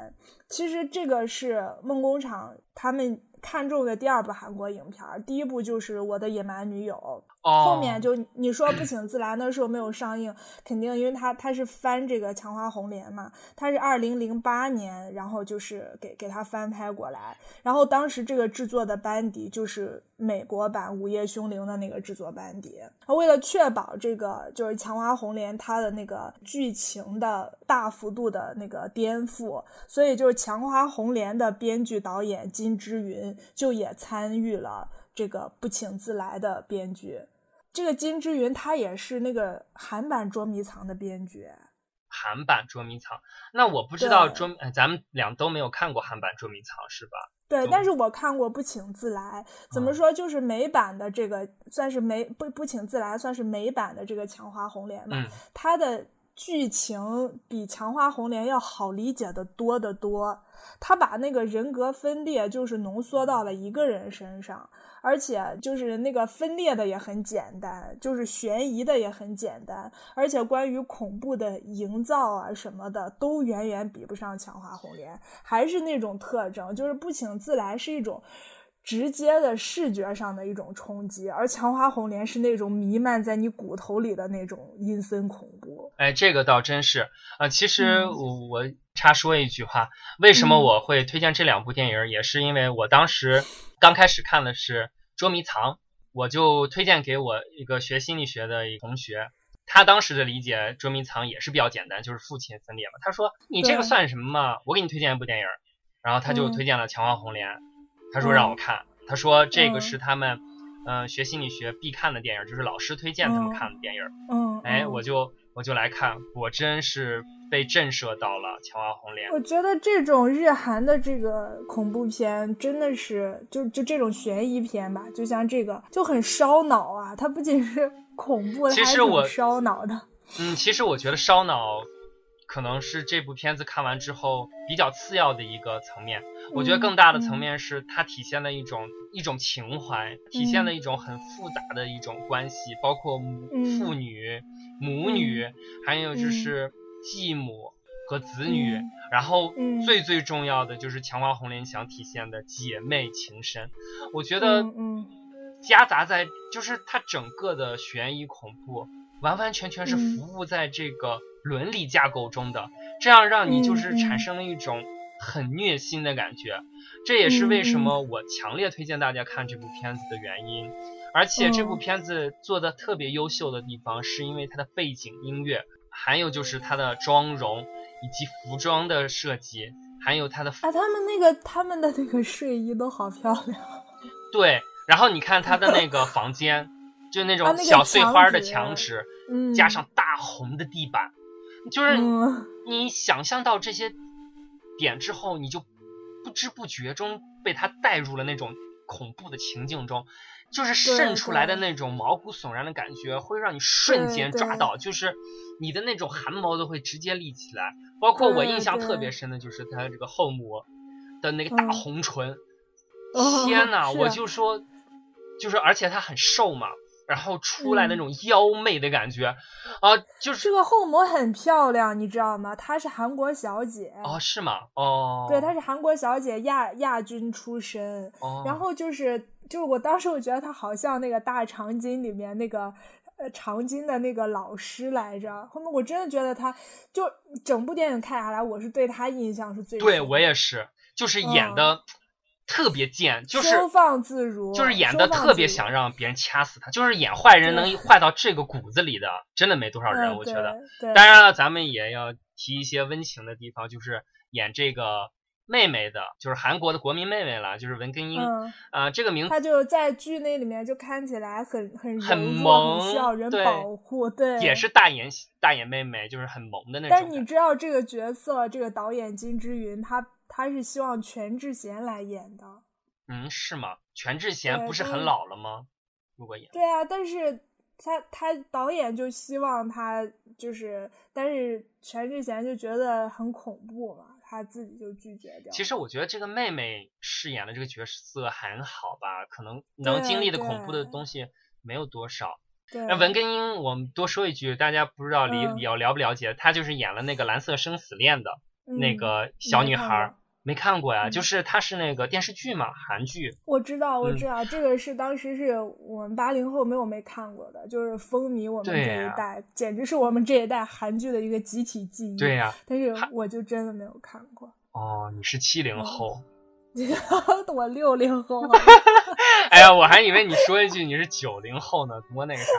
其实这个是梦工厂他们看中的第二部韩国影片，第一部就是《我的野蛮女友》。后面就你说不请自来那时候没有上映，肯定因为他他是翻这个《强花红莲》嘛，他是二零零八年，然后就是给给他翻拍过来，然后当时这个制作的班底就是美国版《午夜凶铃》的那个制作班底。为了确保这个就是《强花红莲》它的那个剧情的大幅度的那个颠覆，所以就是《强花红莲》的编剧导演金之云就也参与了。这个不请自来的编剧，这个金之云他也是那个韩版捉迷藏的编剧，韩版捉迷藏。那我不知道捉，呃咱们俩都没有看过韩版捉迷藏是吧？对，但是我看过《不请自来》，怎么嗯说就是美版的这个算是美不不请自来算是美版的这个强化红莲吧，嗯它的剧情比强化红莲要好理解的多得多。他把那个人格分裂就是浓缩到了一个人身上，而且就是那个分裂的也很简单，就是悬疑的也很简单，而且关于恐怖的营造啊什么的都远远比不上强化红莲，还是那种特征，就是不请自来是一种。直接的视觉上的一种冲击，而强化红莲是那种弥漫在你骨头里的那种阴森恐怖。哎，这个倒真是。呃，其实嗯我我插说一句话，为什么嗯我会推荐这两部电影？也是因为我当时刚开始看的是《捉迷藏》，我就推荐给我一个学心理学的一个同学。他当时的理解捉迷藏也是比较简单，就是父亲分裂嘛。他说：“你这个算什么嘛？我给你推荐一部电影。”然后他就嗯推荐了《强化红莲》，他说让我看，他说这个嗯是他们嗯、呃学心理学必看的电影，就是老师推荐他们嗯看的电影。嗯，哎，嗯我就我就来看，果真是被震慑到了《强化红莲》。我觉得这种日韩的这个恐怖片真的是，就就这种悬疑片吧，就像这个就很烧脑啊。它不仅是恐怖，其实我烧脑的。嗯，其实我觉得烧脑可能是这部片子看完之后比较次要的一个层面。我觉得更大的层。嗯面是它体现了一种、一种情怀，体现了一种很复杂的一种关系，包括母嗯。父女、母女，还有就是继母和子女，嗯。然后嗯。最最重要的就是强化红莲想体现的姐妹情深。我觉得夹杂在就是它整个的悬疑恐怖，完完全全是嗯。服务在这个伦理架构中的，这样让你就是产生了一种很虐心的感觉。这也是为什嗯么我强烈推荐大家看这部片子的原因。而且这部嗯片子做的特别优秀的地方，是因为它的背景音乐，还有就是它的妆容以及服装的设计，还有它的啊，他们那个他们的那个睡衣都好漂亮。对，然后你看他的那个房间，就那啊种小碎墙花的纸墙纸，嗯，加上大红的地板，就是嗯。你想象到这些点之后，你就不知不觉中被他带入了那种恐怖的情境中，就是渗出来的那种毛骨悚然的感觉，会让你瞬间抓到，就是你的那种汗毛都会直接立起来。包括我印象特别深的就是他这个后母的那个大嗯。红唇，哦天呐，我就说，就是而且他很瘦嘛，然后出来那嗯种妖媚的感觉，啊，就是这个后母很漂亮，你知道吗？她是韩国小姐。哦，是吗？哦，对，她是韩国小姐亚亚军出身，哦，然后就是就是我当时我觉得她好像那个大长今里面那个呃长今的那个老师来着。后面我真的觉得她就整部电影看下来，我是对她印象是最对深的我也是，就是演嗯的特别贱，就是收放自如，就是演的特别想让别人掐死他，就是演坏人能坏到这个骨子里的，真的没多少人，嗯我觉得。当然了，咱们也要提一些温情的地方，就是演这个妹妹的，就是韩国的国民妹妹了，就是文根英。嗯，啊、这个名字她就在剧那里面就看起来很很很萌很需要人保护，对，也是大眼大眼妹妹，就是很萌的那种。但是你知道这个角色，这个导演金之云，他他是希望全智贤来演的。嗯，是吗？全智贤不是很老了吗？如果演，对啊，但是他他导演就希望他就是，但是全智贤就觉得很恐怖嘛，他自己就拒绝掉。其实我觉得这个妹妹饰演的这个角色很好吧，可能能经历的恐怖的东西没有多少。对，那文根英，我们多说一句，大家不知道理嗯了了不了解，她就是演了那个《蓝色生死恋》的那嗯个小女孩没看过呀？嗯就是它是那个电视剧嘛，韩剧。我知道，我嗯知道，这个是当时是我们八零后没有没看过的，就是风靡我们这一代，简直是我们这一代韩剧的一个集体记忆。对呀、但是我就真的没有看过。哦，你是七零嗯后。我六零后，哎呀，我还以为你说一句你是九零后呢，多那个啥。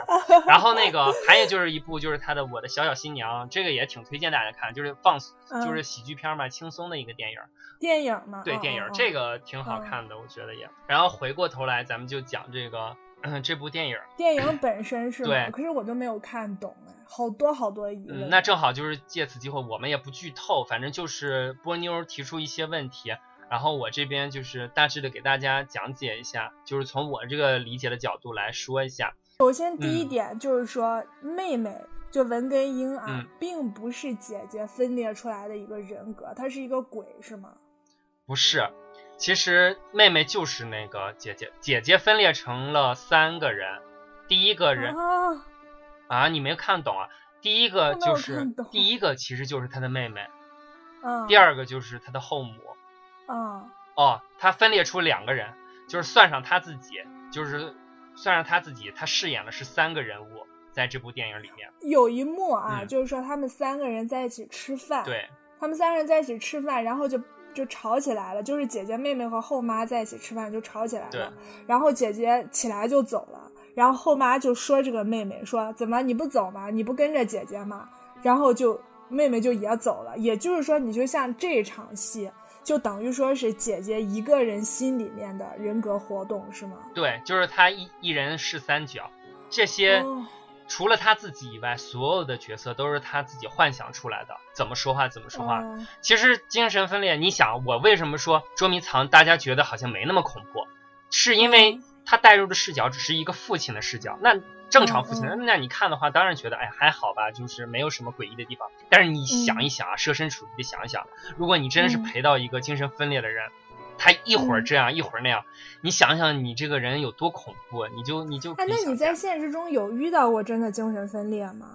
然后那个还有就是一部就是他的《我的小小新娘》，这个也挺推荐大家看，就是放嗯就是喜剧片嘛，轻松的一个电影。电影嘛，对，嗯电影嗯这个挺好看的，我觉得也。然后回过头来，咱们就讲这个嗯 这部电影。电影本身是吗？对可是我都没有看懂哎，好多好多疑问。嗯，那正好就是借此机会，我们也不剧透，反正就是波妞提出一些问题，然后我这边就是大致的给大家讲解一下，就是从我这个理解的角度来说一下。首先第一嗯点就是说，妹妹就文根英啊，嗯并不是姐姐分裂出来的一个人格，她是一个鬼，是吗？不是，其实妹妹就是那个姐姐，姐姐分裂成了三个人，第一个人啊，啊，你没看懂啊？第一个就是第一个其实就是她的妹妹，嗯，第二个就是她的后母。嗯哦，他分裂出两个人，就是算上他自己，就是算上他自己，他饰演的是三个人物，在这部电影里面。有一幕啊，嗯就是说他们三个人在一起吃饭，对，他们三个人在一起吃饭，然后就就吵起来了，就是姐姐、妹妹和后妈在一起吃饭就吵起来对了，然后姐姐起来就走了，然后后妈就说这个妹妹说怎么你不走吗？你不跟着姐姐吗？然后就妹妹就也走了，也就是说你就像这场戏。就等于说是姐姐一个人心里面的人格活动，是吗？对，就是她一一人饰三角，这些、哦除了她自己以外，所有的角色都是她自己幻想出来的，怎么说话怎么说话。哦其实精神分裂，你想我为什么说捉迷藏，大家觉得好像没那么恐怖，是因为嗯他带入的视角只是一个父亲的视角。那正常父亲，嗯。那你看的话，当然觉得哎还好吧，就是没有什么诡异的地方。但是你想一想啊，设身处地的想一想，如果你真是嗯。陪到一个精神分裂的人，他一会儿这样、一会儿那样，你想想你这个人有多恐怖，你就你就可哎，那你在现实中有遇到过真的精神分裂吗？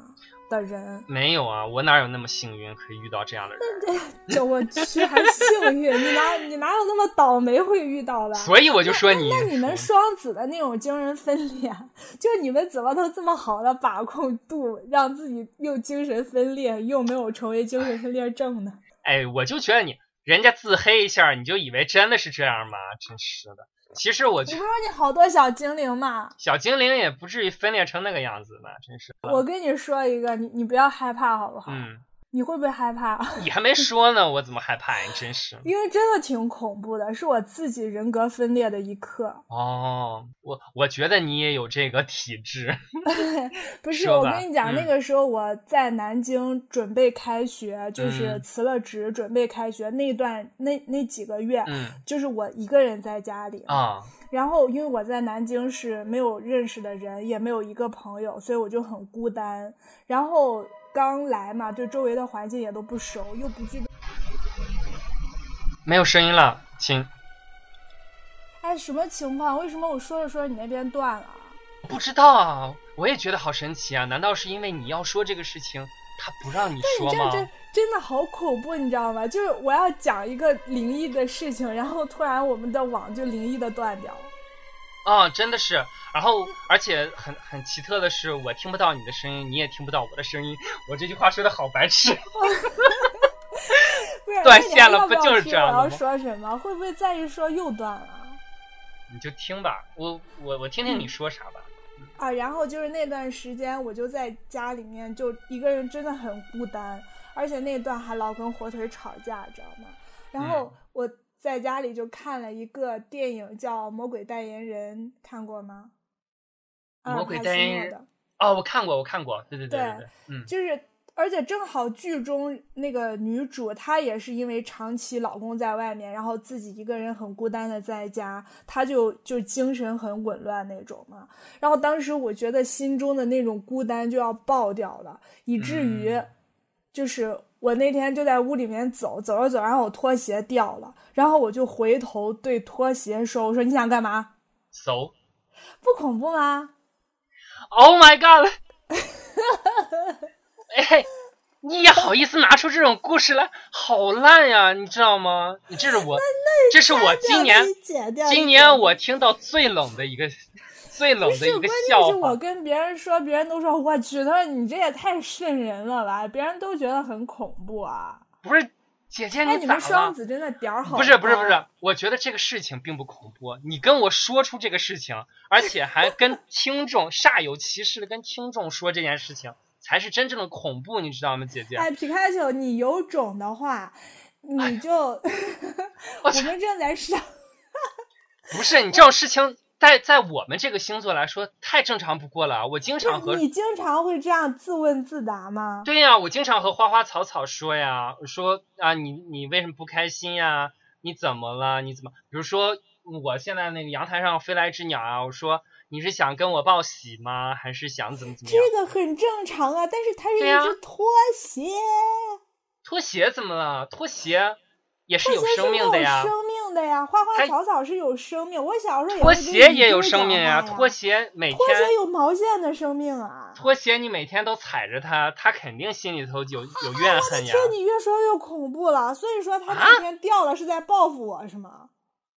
的人？没有啊？我哪有那么幸运可以遇到这样的人？这我去，还幸运，你哪你哪有那么倒霉会遇到的？所以我就说你，那你们双子的那种精神分裂，就你们怎么都这么好的把控度，让自己又精神分裂，又没有成为精神分裂症呢？哎，我就觉得你人家自黑一下，你就以为真的是这样吗？真是的。其实我觉你不是说你好多小精灵吗？小精灵也不至于分裂成那个样子吧？真是。我跟你说一个，你你不要害怕好不好？嗯，你会不会害怕？你还没说呢，我怎么害怕呀？你真是。因为真的挺恐怖的，是我自己人格分裂的一刻。哦，我我觉得你也有这个体质。不是，我跟你讲，嗯那个时候我在南京准备开学，就是嗯辞了职准备开学那段那那几个月，嗯就是我一个人在家里。啊，然后因为我在南京是没有认识的人，也没有一个朋友，所以我就很孤单。然后刚来嘛，对周围的环境也都不熟，又不具备。没有声音了，亲。哎，什么情况？为什么我说着说着你那边断了？不知道啊，我也觉得好神奇啊！难道是因为你要说这个事情，他不让你你说吗？这真真的好恐怖，你知道吗？就是我要讲一个灵异的事情，然后突然我们的网就灵异的断掉了。啊、真的是。然后，而且很很奇特的是，我听不到你的声音，你也听不到我的声音。我这句话说的好白痴。不是断线了不就是这样的吗说什么？会不会再一说又断了？你就听吧，我我我听听你说啥吧。啊，然后就是那段时间，我就在家里面就一个人，真的很孤单，而且那段还老跟火腿吵架，知道吗？然后嗯我在家里就看了一个电影，叫《魔鬼代言人》，看过吗？魔鬼代言人哦，我看过，我看过，对对对对对，嗯就是，而且正好剧中那个女主，她也是因为长期老公在外面，然后自己一个人很孤单的在家，她就就精神很紊乱那种嘛。然后当时我觉得心中的那种孤单就要爆掉了，以至于嗯就是我那天就在屋里面走，走着走，然后我拖鞋掉了，然后我就回头对拖鞋说：“我说你想干嘛？，so 不恐怖吗？” Oh my god！哎，你也好意思拿出这种故事来，好烂呀，你知道吗？你这是我，这是我今年今年我听到最冷的一个最冷的一个不是，关笑键是我。跟别人说，别人都说我去，他说你这也太瘆人了吧，别人都觉得很恐怖啊。不是姐姐，哎，你咋了们双？子真的点儿好不是不是不是，我觉得这个事情并不恐怖。你跟我说出这个事情，而且还跟听众煞有其事的跟听众说这件事情，才是真正的恐怖，你知道吗，姐姐？哎，皮卡丘，你有种的话，你就我 们正在上，不是你这种事情，在在我们这个星座来说，太正常不过了。我经常和你经常会这样自问自答吗？对呀，我经常和花花草草说呀，说啊，你你为什么不开心呀？你怎么了？你怎么？比如说，我现在那个阳台上飞来一只鸟啊，我说你是想跟我报喜吗？还是想怎么怎么样？这个很正常啊，但是它是一只拖鞋。拖鞋怎么了？拖鞋也是有生命的呀。生命的呀，花花草草是有生命。我小时候拖鞋也有生命呀，拖鞋每天拖鞋有毛线的生命啊。拖鞋你每天都踩着它，它肯定心里头有有怨恨呀。天，你越说越恐怖了。所以说它那天掉了是在报复我是吗？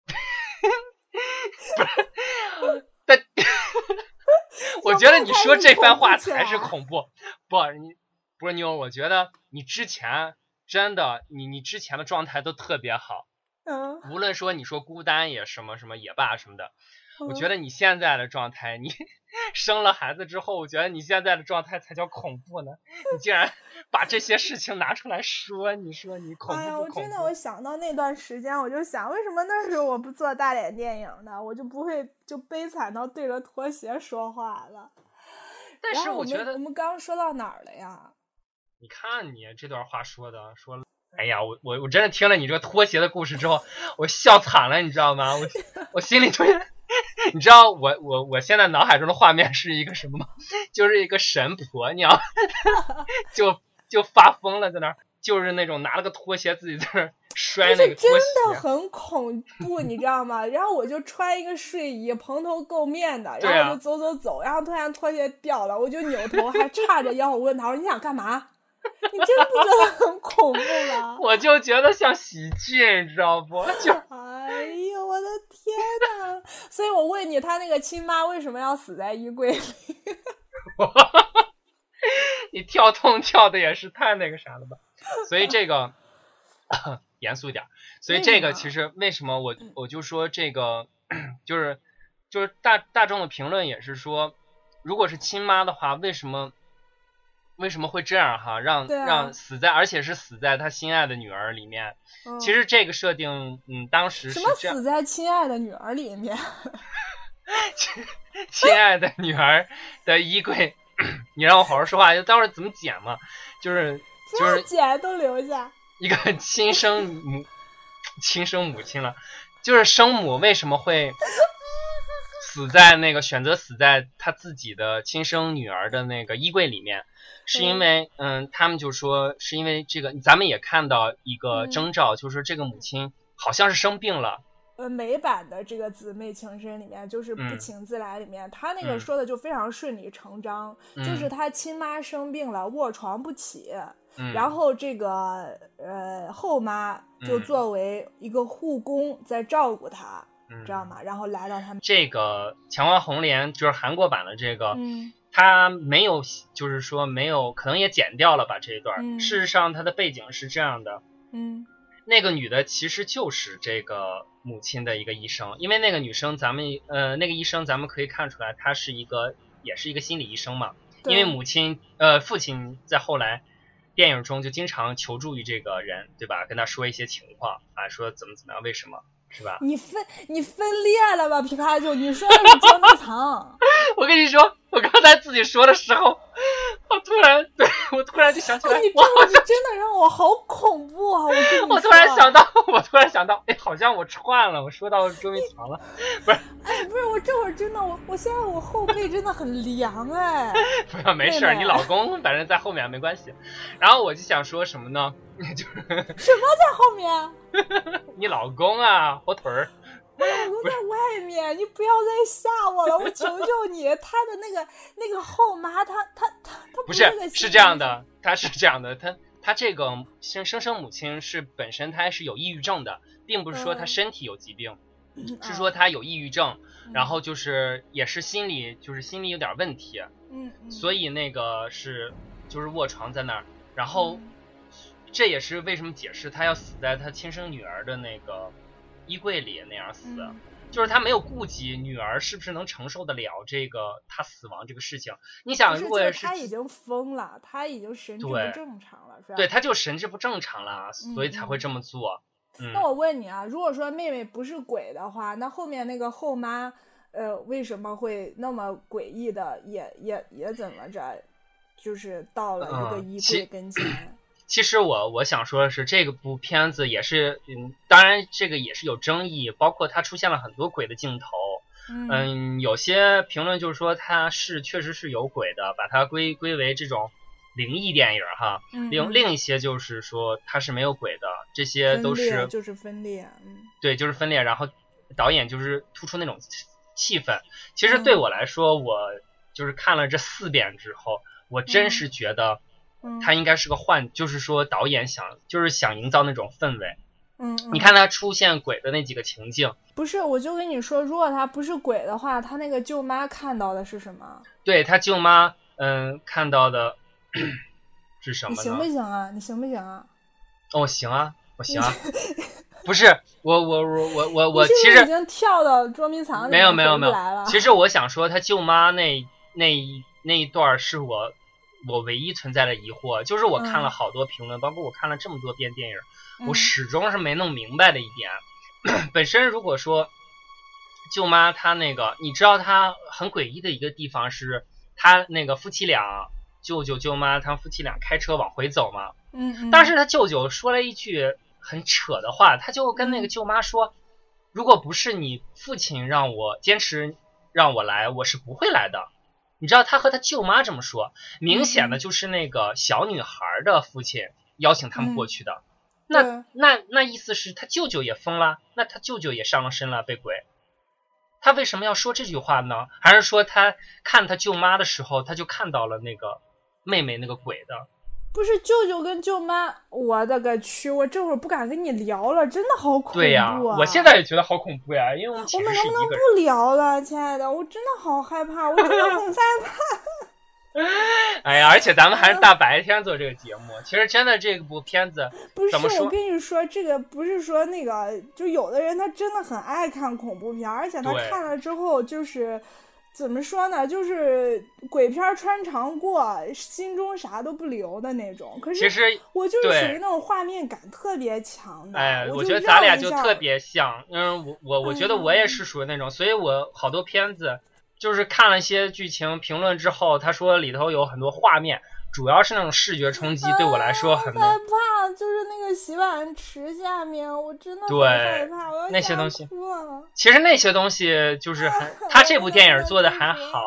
不是，但 我觉得你说这番话才是恐怖。不，你不是妞，我觉得你之前真的，你你之前的状态都特别好。嗯。无论说你说孤单也什么什么也罢什么的，我觉得你现在的状态，你 生了孩子之后，我觉得你现在的状态才叫恐怖呢。你竟然 把这些事情拿出来说，你说你恐怖不恐怖？哎呀，我真的，我想到那段时间，我就想，为什么那时候我不做大脸电影呢？我就不会就悲惨到对着拖鞋说话了。但是我觉得我们刚刚说到哪儿了呀？你看你这段话说的，说，哎呀，我我我真的听了你这个拖鞋的故事之后，我笑惨了，你知道吗？我我心里突然。你知道我我我现在脑海中的画面是一个什么吗？就是一个神婆娘，就就发疯了，在那儿，就是那种拿了个拖鞋自己在那儿摔那个拖鞋，真的很恐怖，你知道吗？然后我就穿一个睡衣，蓬头垢面的，然后就走走走，然后突然拖鞋掉了，我就扭头还叉着腰，我问他我说你想干嘛？你真不觉得很恐怖吗？我就觉得像喜剧，你知道不？就 哎呦，我的天呐！所以我问你，他那个亲妈为什么要死在衣柜里？你跳痛跳的也是太那个啥了吧？所以这个严肃点。所以这个其实为什么我我就说这个就是就是大大众的评论也是说，如果是亲妈的话，为什么？为什么会这样哈？让让死在，而且是死在他心爱的女儿里面。其实这个设定，嗯，当时什么死在亲爱的女儿里面？亲亲爱的女儿的衣柜，你让我好好说话，就待会儿怎么剪嘛？就是就是剪都留下一个亲生母亲生母亲了，就是生母为什么会死在那个选择死在他自己的亲生女儿的那个衣柜里面？是因为，嗯，他们就说是因为这个，咱们也看到一个征兆，就是这个母亲好像是生病了。呃，美版的这个姊妹情深里面，就是不请自来里面，他那个说的就非常顺理成章，就是他亲妈生病了，卧床不起，然后这个呃后妈就作为一个护工在照顾他，知道吗？然后来到他们这个《强王红莲》就是韩国版的这个。他没有，就是说没有，可能也剪掉了吧这一段。事实上，他的背景是这样的。嗯，那个女的其实就是这个母亲的一个医生，因为那个女生，咱们呃，那个医生咱们可以看出来，她是一个，也是一个心理医生嘛。因为母亲，呃，父亲在后来电影中就经常求助于这个人，对吧？跟他说一些情况啊，说怎么怎么样，为什么。是吧？你分 你分裂了吧，皮卡丘？你说的是捉迷藏。我跟你说，我刚才自己说的时候，我突然对我突然就想起来，你真的让我好恐怖啊！我我突然想到，我突然想到，哎，好像我串了，我说到捉迷藏了，不是？哎，不是，我这会儿真的，我我现在我后背真的很凉哎。不要，没事，你老公反正在后面没关系。然后我就想说什么呢？就是什么在后面？你老公啊，火腿儿。我老公在外面，你不要再吓我了，我求求你。他的那个那个后妈，他他他他不是是这样的，他是这样的，他他这个生生生母亲是本身她是有抑郁症的，并不是说她身体有疾病，是说她有抑郁症，然后就是也是心理就是心理有点问题，嗯，所以那个是就是卧床在那儿，然后。这也是为什么解释他要死在他亲生女儿的那个衣柜里那样死，就是他没有顾及女儿是不是能承受得了这个他死亡这个事情。你想，如果是他已经疯了，他已经神志不正常了，是吧？对，他就神志不正常了，所以才会这么做。那我问你啊，如果说妹妹不是鬼的话，那后面那个后妈呃，为什么会那么诡异的，也也也怎么着，就是到了一个衣柜跟前。其实我我想说的是，这个部片子也是，嗯，当然这个也是有争议，包括它出现了很多鬼的镜头。嗯，有些评论就是说它是确实是有鬼的，把它归归为这种灵异电影哈。另另一些就是说它是没有鬼的，这些都是就是分裂。嗯，对，就是分裂。然后导演就是突出那种气氛。其实对我来说，我就是看了这四遍之后，我真是觉得。他应该是个幻，就是说导演想就是想营造那种氛围。嗯，你看他出现鬼的那几个情境，不是，我就跟你说，如果他不是鬼的话，他那个舅妈看到的是什么？对他舅妈，嗯，看到的 是什么？你行不行啊？你行不行啊？哦，行啊，我行啊。不是，我我我我我我其实已经跳到捉迷藏没有没有没有其实我想说，他舅妈那那那一段是我。我唯一存在的疑惑就是，我看了好多评论，包括我看了这么多遍电影，我始终是没弄明白的一点。本身如果说舅妈她那个，你知道她很诡异的一个地方是，她那个夫妻俩，舅舅舅妈他们夫妻俩开车往回走嘛。嗯。但是他舅舅说了一句很扯的话，他就跟那个舅妈说：“如果不是你父亲让我坚持让我来，我是不会来的。”你知道他和他舅妈这么说，明显的就是那个小女孩的父亲邀请他们过去的。那那那意思是他舅舅也疯了，那他舅舅也上了身了，被鬼。他为什么要说这句话呢？还是说他看他舅妈的时候，他就看到了那个妹妹那个鬼的？不是舅舅跟舅妈，我的个去！我这会儿不敢跟你聊了，真的好恐怖。对呀，我现在也觉得好恐怖呀，因为我们我们能不能不聊了，亲爱的？我真的好害怕，我真的很害怕。哎呀，而且咱们还是大白天做这个节目，其实真的这部片子不是我跟你说，这个不是说那个，就有的人他真的很爱看恐怖片，而且他看了之后就是。怎么说呢？就是鬼片穿肠过，心中啥都不留的那种。可是其实我就是属于那种画面感特别强的。哎，我觉得咱俩就特别像。嗯，我我我觉得我也是属于那种，所以我好多片子就是看了些剧情评论之后，他说里头有很多画面。主要是那种视觉冲击，对我来说很害怕。就是那个洗碗池下面，我真的很害怕。那些东西，其实那些东西就是很，他这部电影做的还好。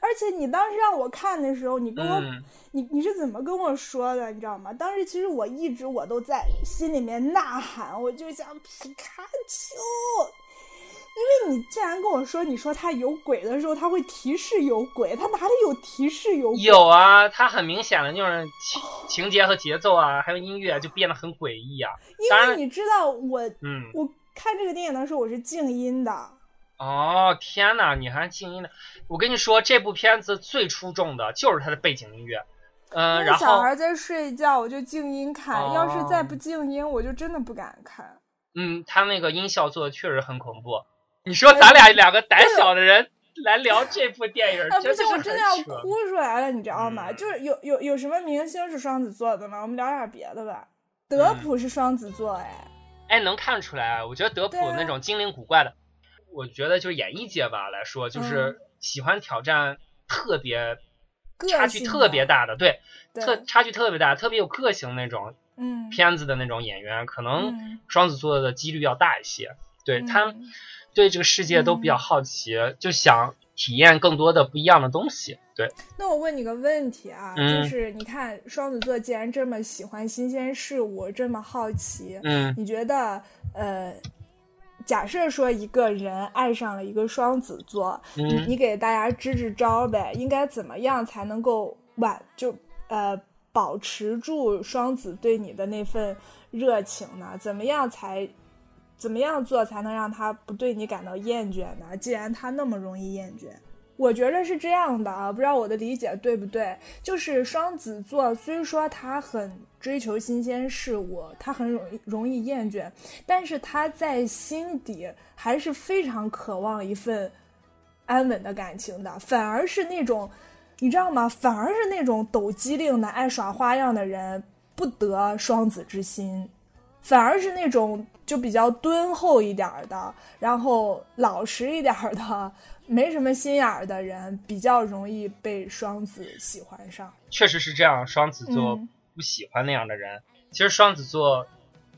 而且你当时让我看的时候，你跟我，你你是怎么跟我说的？你知道吗？当时其实我一直我都在心里面呐喊，我就想皮卡丘。你竟然跟我说，你说他有鬼的时候，他会提示有鬼，他哪里有提示有？有啊，他很明显的就是情情节和节奏啊，还有音乐就变得很诡异啊。因为你知道我，嗯，我看这个电影的时候我是静音的。哦天哪，你还是静音的？我跟你说，这部片子最出众的就是它的背景音乐。嗯，然后小孩在睡觉，我就静音看。要是再不静音，我就真的不敢看。嗯，他那个音效做的确实很恐怖。你说咱俩两个胆小的人来聊这部电影，不行，我真的要哭出来了，你知道吗？就是有有有什么明星是双子座的吗？我们聊点别的吧。德普是双子座，哎，哎，能看出来。我觉得德普那种精灵古怪的，我觉得就是演艺界吧来说，就是喜欢挑战特别差距特别大的，对，特差距特别大、特别有个性那种嗯片子的那种演员，可能双子座的几率要大一些。对他。对这个世界都比较好奇，就想体验更多的不一样的东西。对，那我问你个问题啊，就是你看双子座既然这么喜欢新鲜事物，这么好奇，嗯，你觉得呃，假设说一个人爱上了一个双子座，你你给大家支支招呗，应该怎么样才能够挽就呃保持住双子对你的那份热情呢？怎么样才？怎么样做才能让他不对你感到厌倦呢？既然他那么容易厌倦，我觉得是这样的啊，不知道我的理解对不对？就是双子座虽说他很追求新鲜事物，他很容易容易厌倦，但是他在心底还是非常渴望一份安稳的感情的。反而是那种，你知道吗？反而是那种抖机灵的、爱耍花样的人不得双子之心。反而是那种就比较敦厚一点的，然后老实一点的，没什么心眼儿的人，比较容易被双子喜欢上。确实是这样，双子座嗯不喜欢那样的人。其实双子座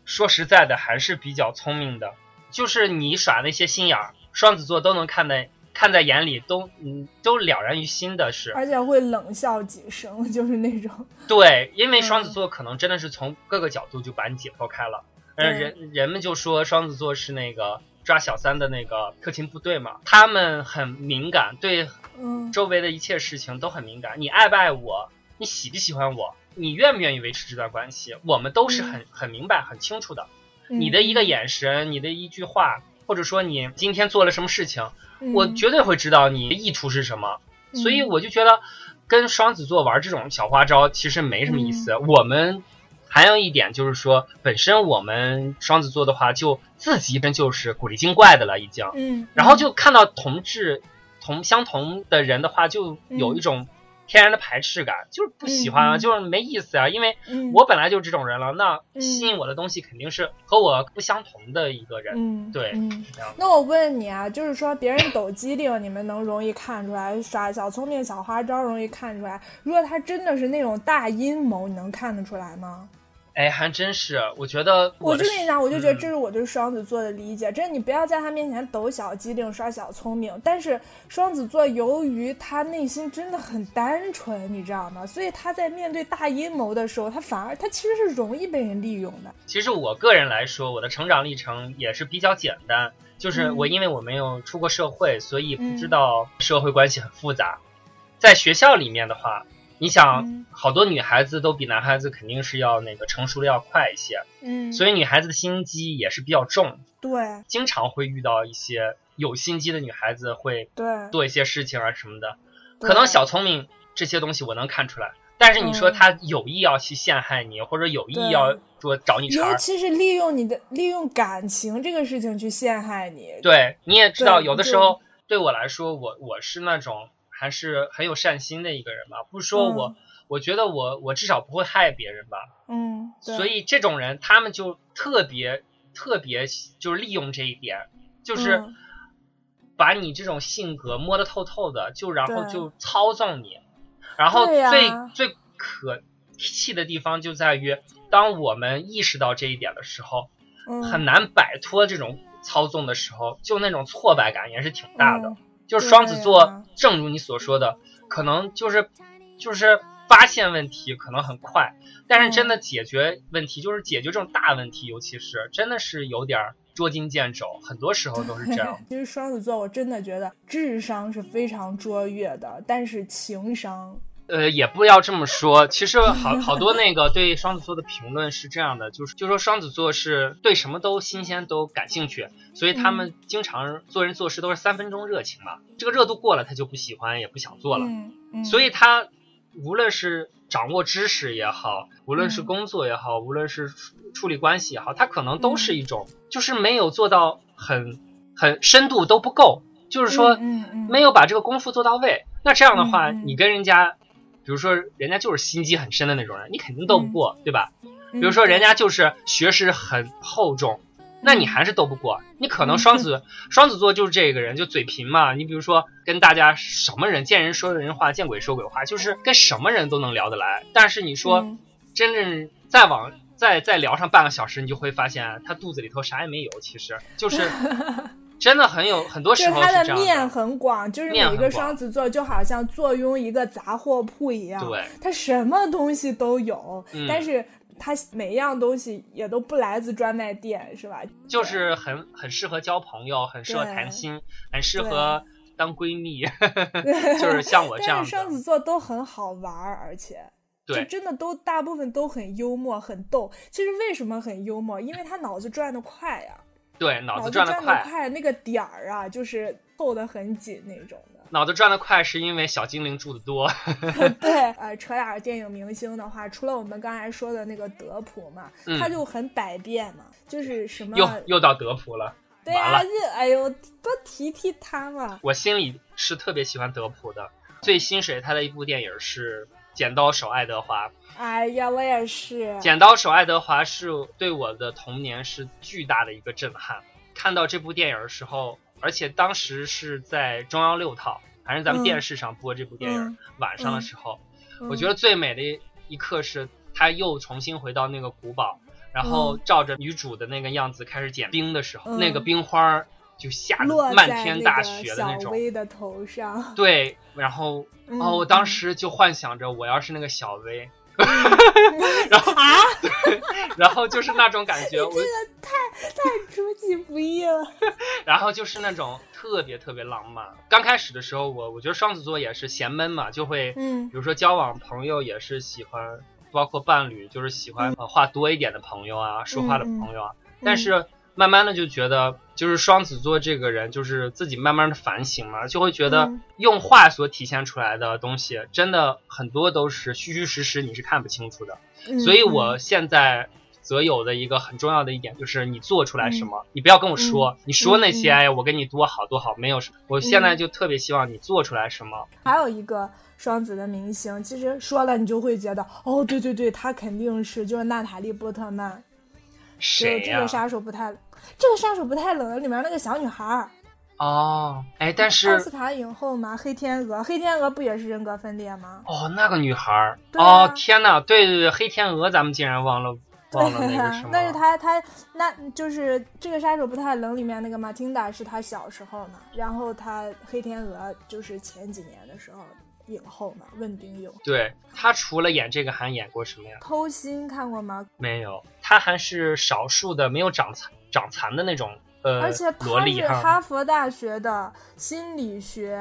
说实在的还是比较聪明的，就是你耍那些心眼儿，双子座都能看在看在眼里，都嗯都了然于心的是。而且会冷笑几声，就是那种，对，因为双子嗯座可能真的是从各个角度就把你解剖开了。呃，人人们就说双子座是那个抓小三的那个特勤部队嘛，他们很敏感，对嗯，周围的一切事情都很敏感。你爱不爱我？你喜不喜欢我？你愿不愿意维持这段关系？我们都是很很明白、很清楚的。你的一个眼神，你的一句话，或者说你今天做了什么事情，嗯，我绝对会知道你的意图是什么。嗯所以我就觉得，跟双子座玩这种小花招其实没什么意思。嗯我们还有一点就是说，本身我们双子座的话，就自己本就是古灵精怪的了，已经。嗯，然后就看到同志同相同的人的话，就有一种天然的排斥感，就是不喜欢啊，就是没意思啊。因为嗯我本来就是这种人了，那嗯吸引我的东西肯定是和我不相同的一个人。嗯，对嗯那我问你啊，就是说别人抖机灵，你们能容易看出来；耍小聪明、小花招容易看出来。如果他真的是那种大阴谋，你能看得出来吗？哎，还真是，我觉得的我就跟你讲，我就觉得嗯这是我对双子座的理解，真的，你不要在他面前抖小机灵、耍小聪明。但是双子座由于他内心真的很单纯，你知道吗？所以他在面对大阴谋的时候，他反而他其实是容易被人利用的。其实我个人来说，我的成长历程也是比较简单，就是嗯我因为我没有出过社会，所以不知嗯道社会关系很复杂。在学校里面的话，你想嗯，好多女孩子都比男孩子肯定是要那个成熟的要快一些，嗯，所以女孩子的心机也是比较重，对。经常会遇到一些有心机的女孩子会对，做一些事情啊什么的。可能小聪明这些东西我能看出来，但是你说嗯。他有意要去陷害你，或者有意要说找你茬儿，尤其是利用你的利用感情这个事情去陷害你。对，你也知道，有的时候对我来说，我我是那种还是很有善心的一个人吧。不是说我，嗯我觉得我我至少不会害别人吧。嗯，所以这种人，他们就特别特别就是利用这一点，就是嗯把你这种性格摸得透透的，就然后就操纵你。然后最、最可气的地方就在于，当我们意识到这一点的时候，嗯很难摆脱这种操纵的时候，就那种挫败感也是挺大的。嗯就是双子座，正如你所说的，可能就是就是发现问题可能很快，但是嗯真的解决问题，就是解决这种大问题，尤其是真的是有点儿捉襟见肘，很多时候都是这样。其实双子座，我真的觉得智商是非常卓越的，但是情商，呃，也不要这么说。其实好好多那个对双子座的评论是这样的，就是就说双子座是对什么都新鲜都感兴趣，所以他们经常做人做事都是三分钟热情嘛。这个热度过了，他就不喜欢也不想做了。嗯嗯，所以他无论是掌握知识也好，无论是嗯工作也好，无论是处处理关系也好，他可能都是嗯一种，就是没有做到很很深度都不够，就是说没有把这个功夫做到位。那这样的话，你跟人家，比如说人家就是心机很深的那种人，你肯定斗不过，对吧？比比如说人家就是学识很厚重，那你还是斗不过。你可能双子双子座就是这个人，就嘴贫嘛。你比如说跟大家什么人见人说人话，见鬼说鬼话，就是跟什么人都能聊得来。但是你说嗯真正再往再再聊上半个小时，你就会发现他肚子里头啥也没有，其实就是 真的很有很多就是时候他的面是这样的。很广，就是每一个双子座就好像坐拥一个杂货铺一样，对，他什么东西都有，嗯但是他每一样东西也都不来自专卖店，是吧？就是很很适合交朋友，很适合谈心，很适合当闺蜜，就是像我这样但是双。子座都很好玩儿，而且。就对，真的都大部分都很幽默，很逗。其实为什么很幽默？因为他脑子转得快呀、对，脑子子转得得快，那个点儿啊，就是凑得很紧那种的。脑子转得快是因为小精灵住的多。对，呃，扯点儿电影明星的话，除了我们刚才说的那个德普嘛，嗯他就很百变嘛，就是什么又又到德普了。对啊，完了这哎呦，多提提他嘛。我心里是特别喜欢德普的。最心水他的一部电影是《剪刀手爱德华》。哎呀，我也是。剪刀手爱德华是对我的童年是巨大的一个震撼。看到这部电影的时候，而且当时是在中央六套，还是咱们电视上播这部电影，嗯晚上的时候，嗯我觉得最美的一刻是他又重新回到那个古堡，然后照着女主的那个样子开始剪冰的时候，嗯那个冰花儿就下落漫天大雪的小那种。薇的头上。对，然后 嗯哦，我当时就幻想着我要是那个小薇，然后啊，然后就是那种感觉，我这个太太出其不意了。然后就是那种特别特别浪漫。刚开始的时候，我我觉得双子座也是嫌闷嘛，就会，嗯比如说交往朋友也是喜欢，包括伴侣，就是喜欢、呃话多一点的朋友啊，说话的朋友啊。但是慢慢的就觉得，就是双子座这个人，就是自己慢慢的反省嘛，就会觉得嗯用话所体现出来的东西，真的很多都是虚虚实实，你是看不清楚的。嗯所以我现在择友的一个很重要的一点就是你做出来什么，你不要跟我说，你说那些哎呀，我跟你多好多好，没有什么。我现在就特别希望你做出来什么。还有一个双子的明星，其实说了你就会觉得，哦，对对对，他肯定是就是娜塔莉波特曼，就谁呀、这个杀手不太，这个杀手不太冷里面那个小女孩儿，哦，哎，但是奥斯卡影后嘛，黑天鹅，黑天鹅不也是人格分裂吗？哦，那个女孩儿，啊哦，天呐，对对对，黑天鹅，咱们竟然忘了忘了那个什么，但是他他那就是这个杀手不太冷里面那个马汀达是他小时候嘛，然后他黑天鹅就是前几年的时候影后嘛，问鼎影后。对她除了演这个还演过什么呀？偷心看过吗？没有，她还是少数的没有长残长残的那种呃而且他是哈哈。佛大学的心理学，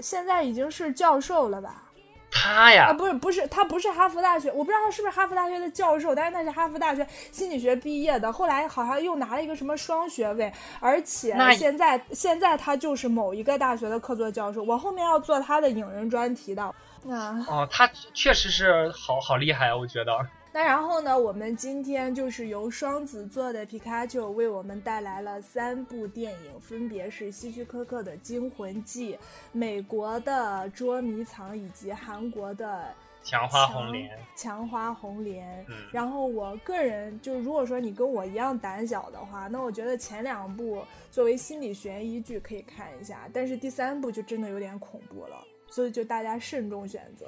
现在已经是教授了吧？他呀，啊，不是不是，他不是哈佛大学，我不知道他是不是哈佛大学的教授，但是他是哈佛大学心理学毕业的，后来好像又拿了一个什么双学位，而且那现在现在他就是某一个大学的客座教授，我后面要做他的影人专题的。啊，哦，他确实是好好厉害啊，我觉得。那然后呢，我们今天就是由双子座的皮卡丘为我们带来了三部电影，分别是希区柯克的《惊魂记》、美国的《捉迷藏》以及韩国的。强花红莲，强花红莲。嗯然后我个人就如果说你跟我一样胆小的话，那我觉得前两部作为心理悬疑剧可以看一下，但是第三部就真的有点恐怖了，所以就大家慎重选择。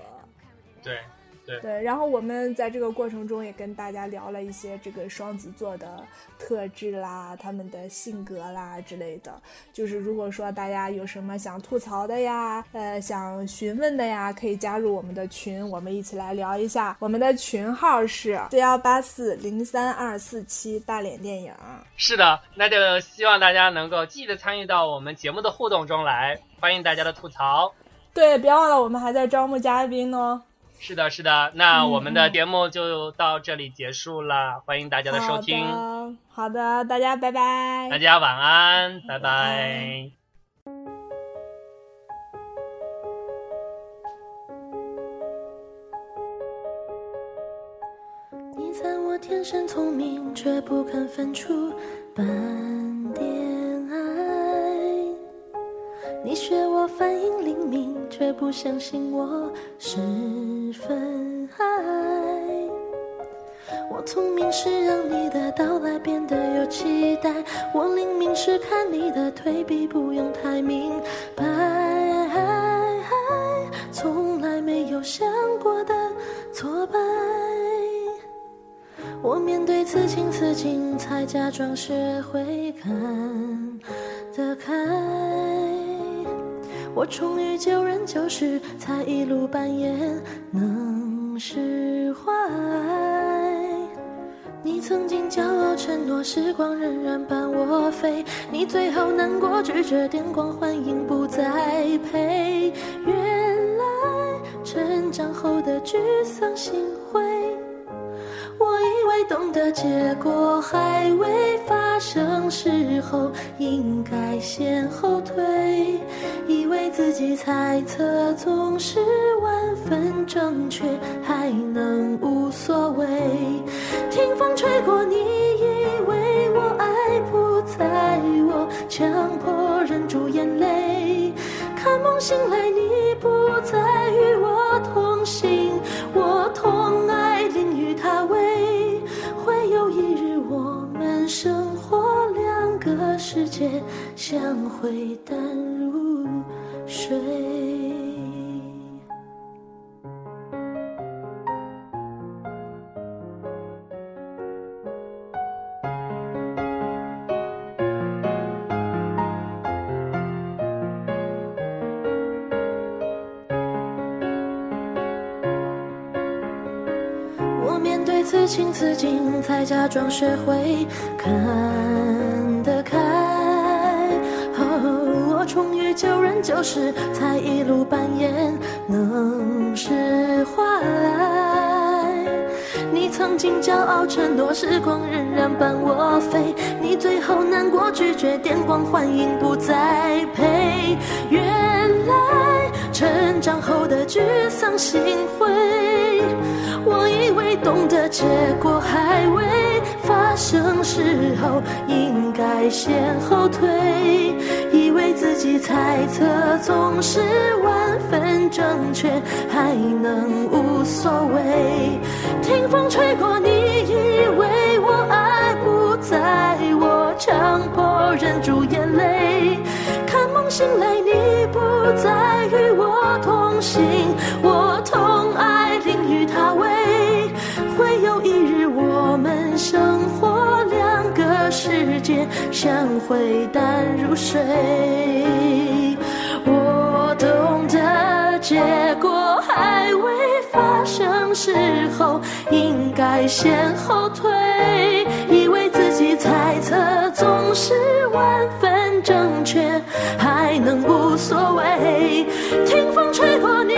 对对对，然后我们在这个过程中也跟大家聊了一些这个双子座的特质啦，他们的性格啦之类的。就是如果说大家有什么想吐槽的呀，呃，想询问的呀，可以加入我们的群，我们一起来聊一下。我们的群号是四幺八四零三二四七大脸电影。是的，那就希望大家能够积极的参与到我们节目的互动中来，欢迎大家的吐槽。对，别忘了我们还在招募嘉宾哦。是的，是的，那嗯我们的嗯节目就到这里结束了，欢迎大家的收听，好的，好的，大家拜拜。大家晚安，拜晚拜。你赞我天生聪明，却不肯分出半点爱。你学却不相信我十分爱。我聪明是让你的到来变得有期待，我灵敏是看你的退避不用太明白，从来没有想过的挫败。我面对此情此景，才假装学会看终于旧人旧事，才一路扮演能释怀。你曾经骄傲承诺，时光荏苒伴我飞。你最后难过，拒绝电光幻影，不再陪。原来成长后的沮丧心。结果还未发生时候，应该先后退。以为自己猜测总是万分正确，还能无所谓。听风吹过，你以为我爱不在我，强迫忍住眼泪。看梦醒来，你不在相会淡如水。我面对此情此景，才假装学会看有时，才一路扮演能释怀。你曾经骄傲承诺，时光仍然伴我飞。你最后难过拒绝，电光幻影不再陪。原来成长后的沮丧心灰。我以为懂得结果还未发生时候，应该先后退。以为自己猜测总是万分正确，还能无所谓。听风吹过，你以为我爱不在我，强迫忍住眼泪。醒来，你不再与我同行，我痛爱淋雨他为。会有一日，我们生活两个世界，相会淡如水。我懂得结果还未发生时候，应该先后退。以为自己猜测总是万分正确，还能无所谓。听风吹过，你以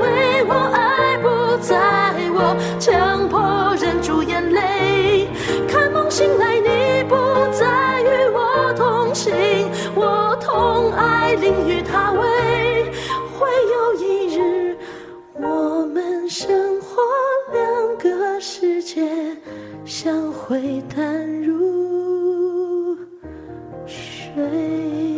为我爱不在我，强迫忍住眼泪。看梦醒来，你不再与我同行，我痛爱淋雨他为。会有一日，我们生活两个世界，相会淡如。对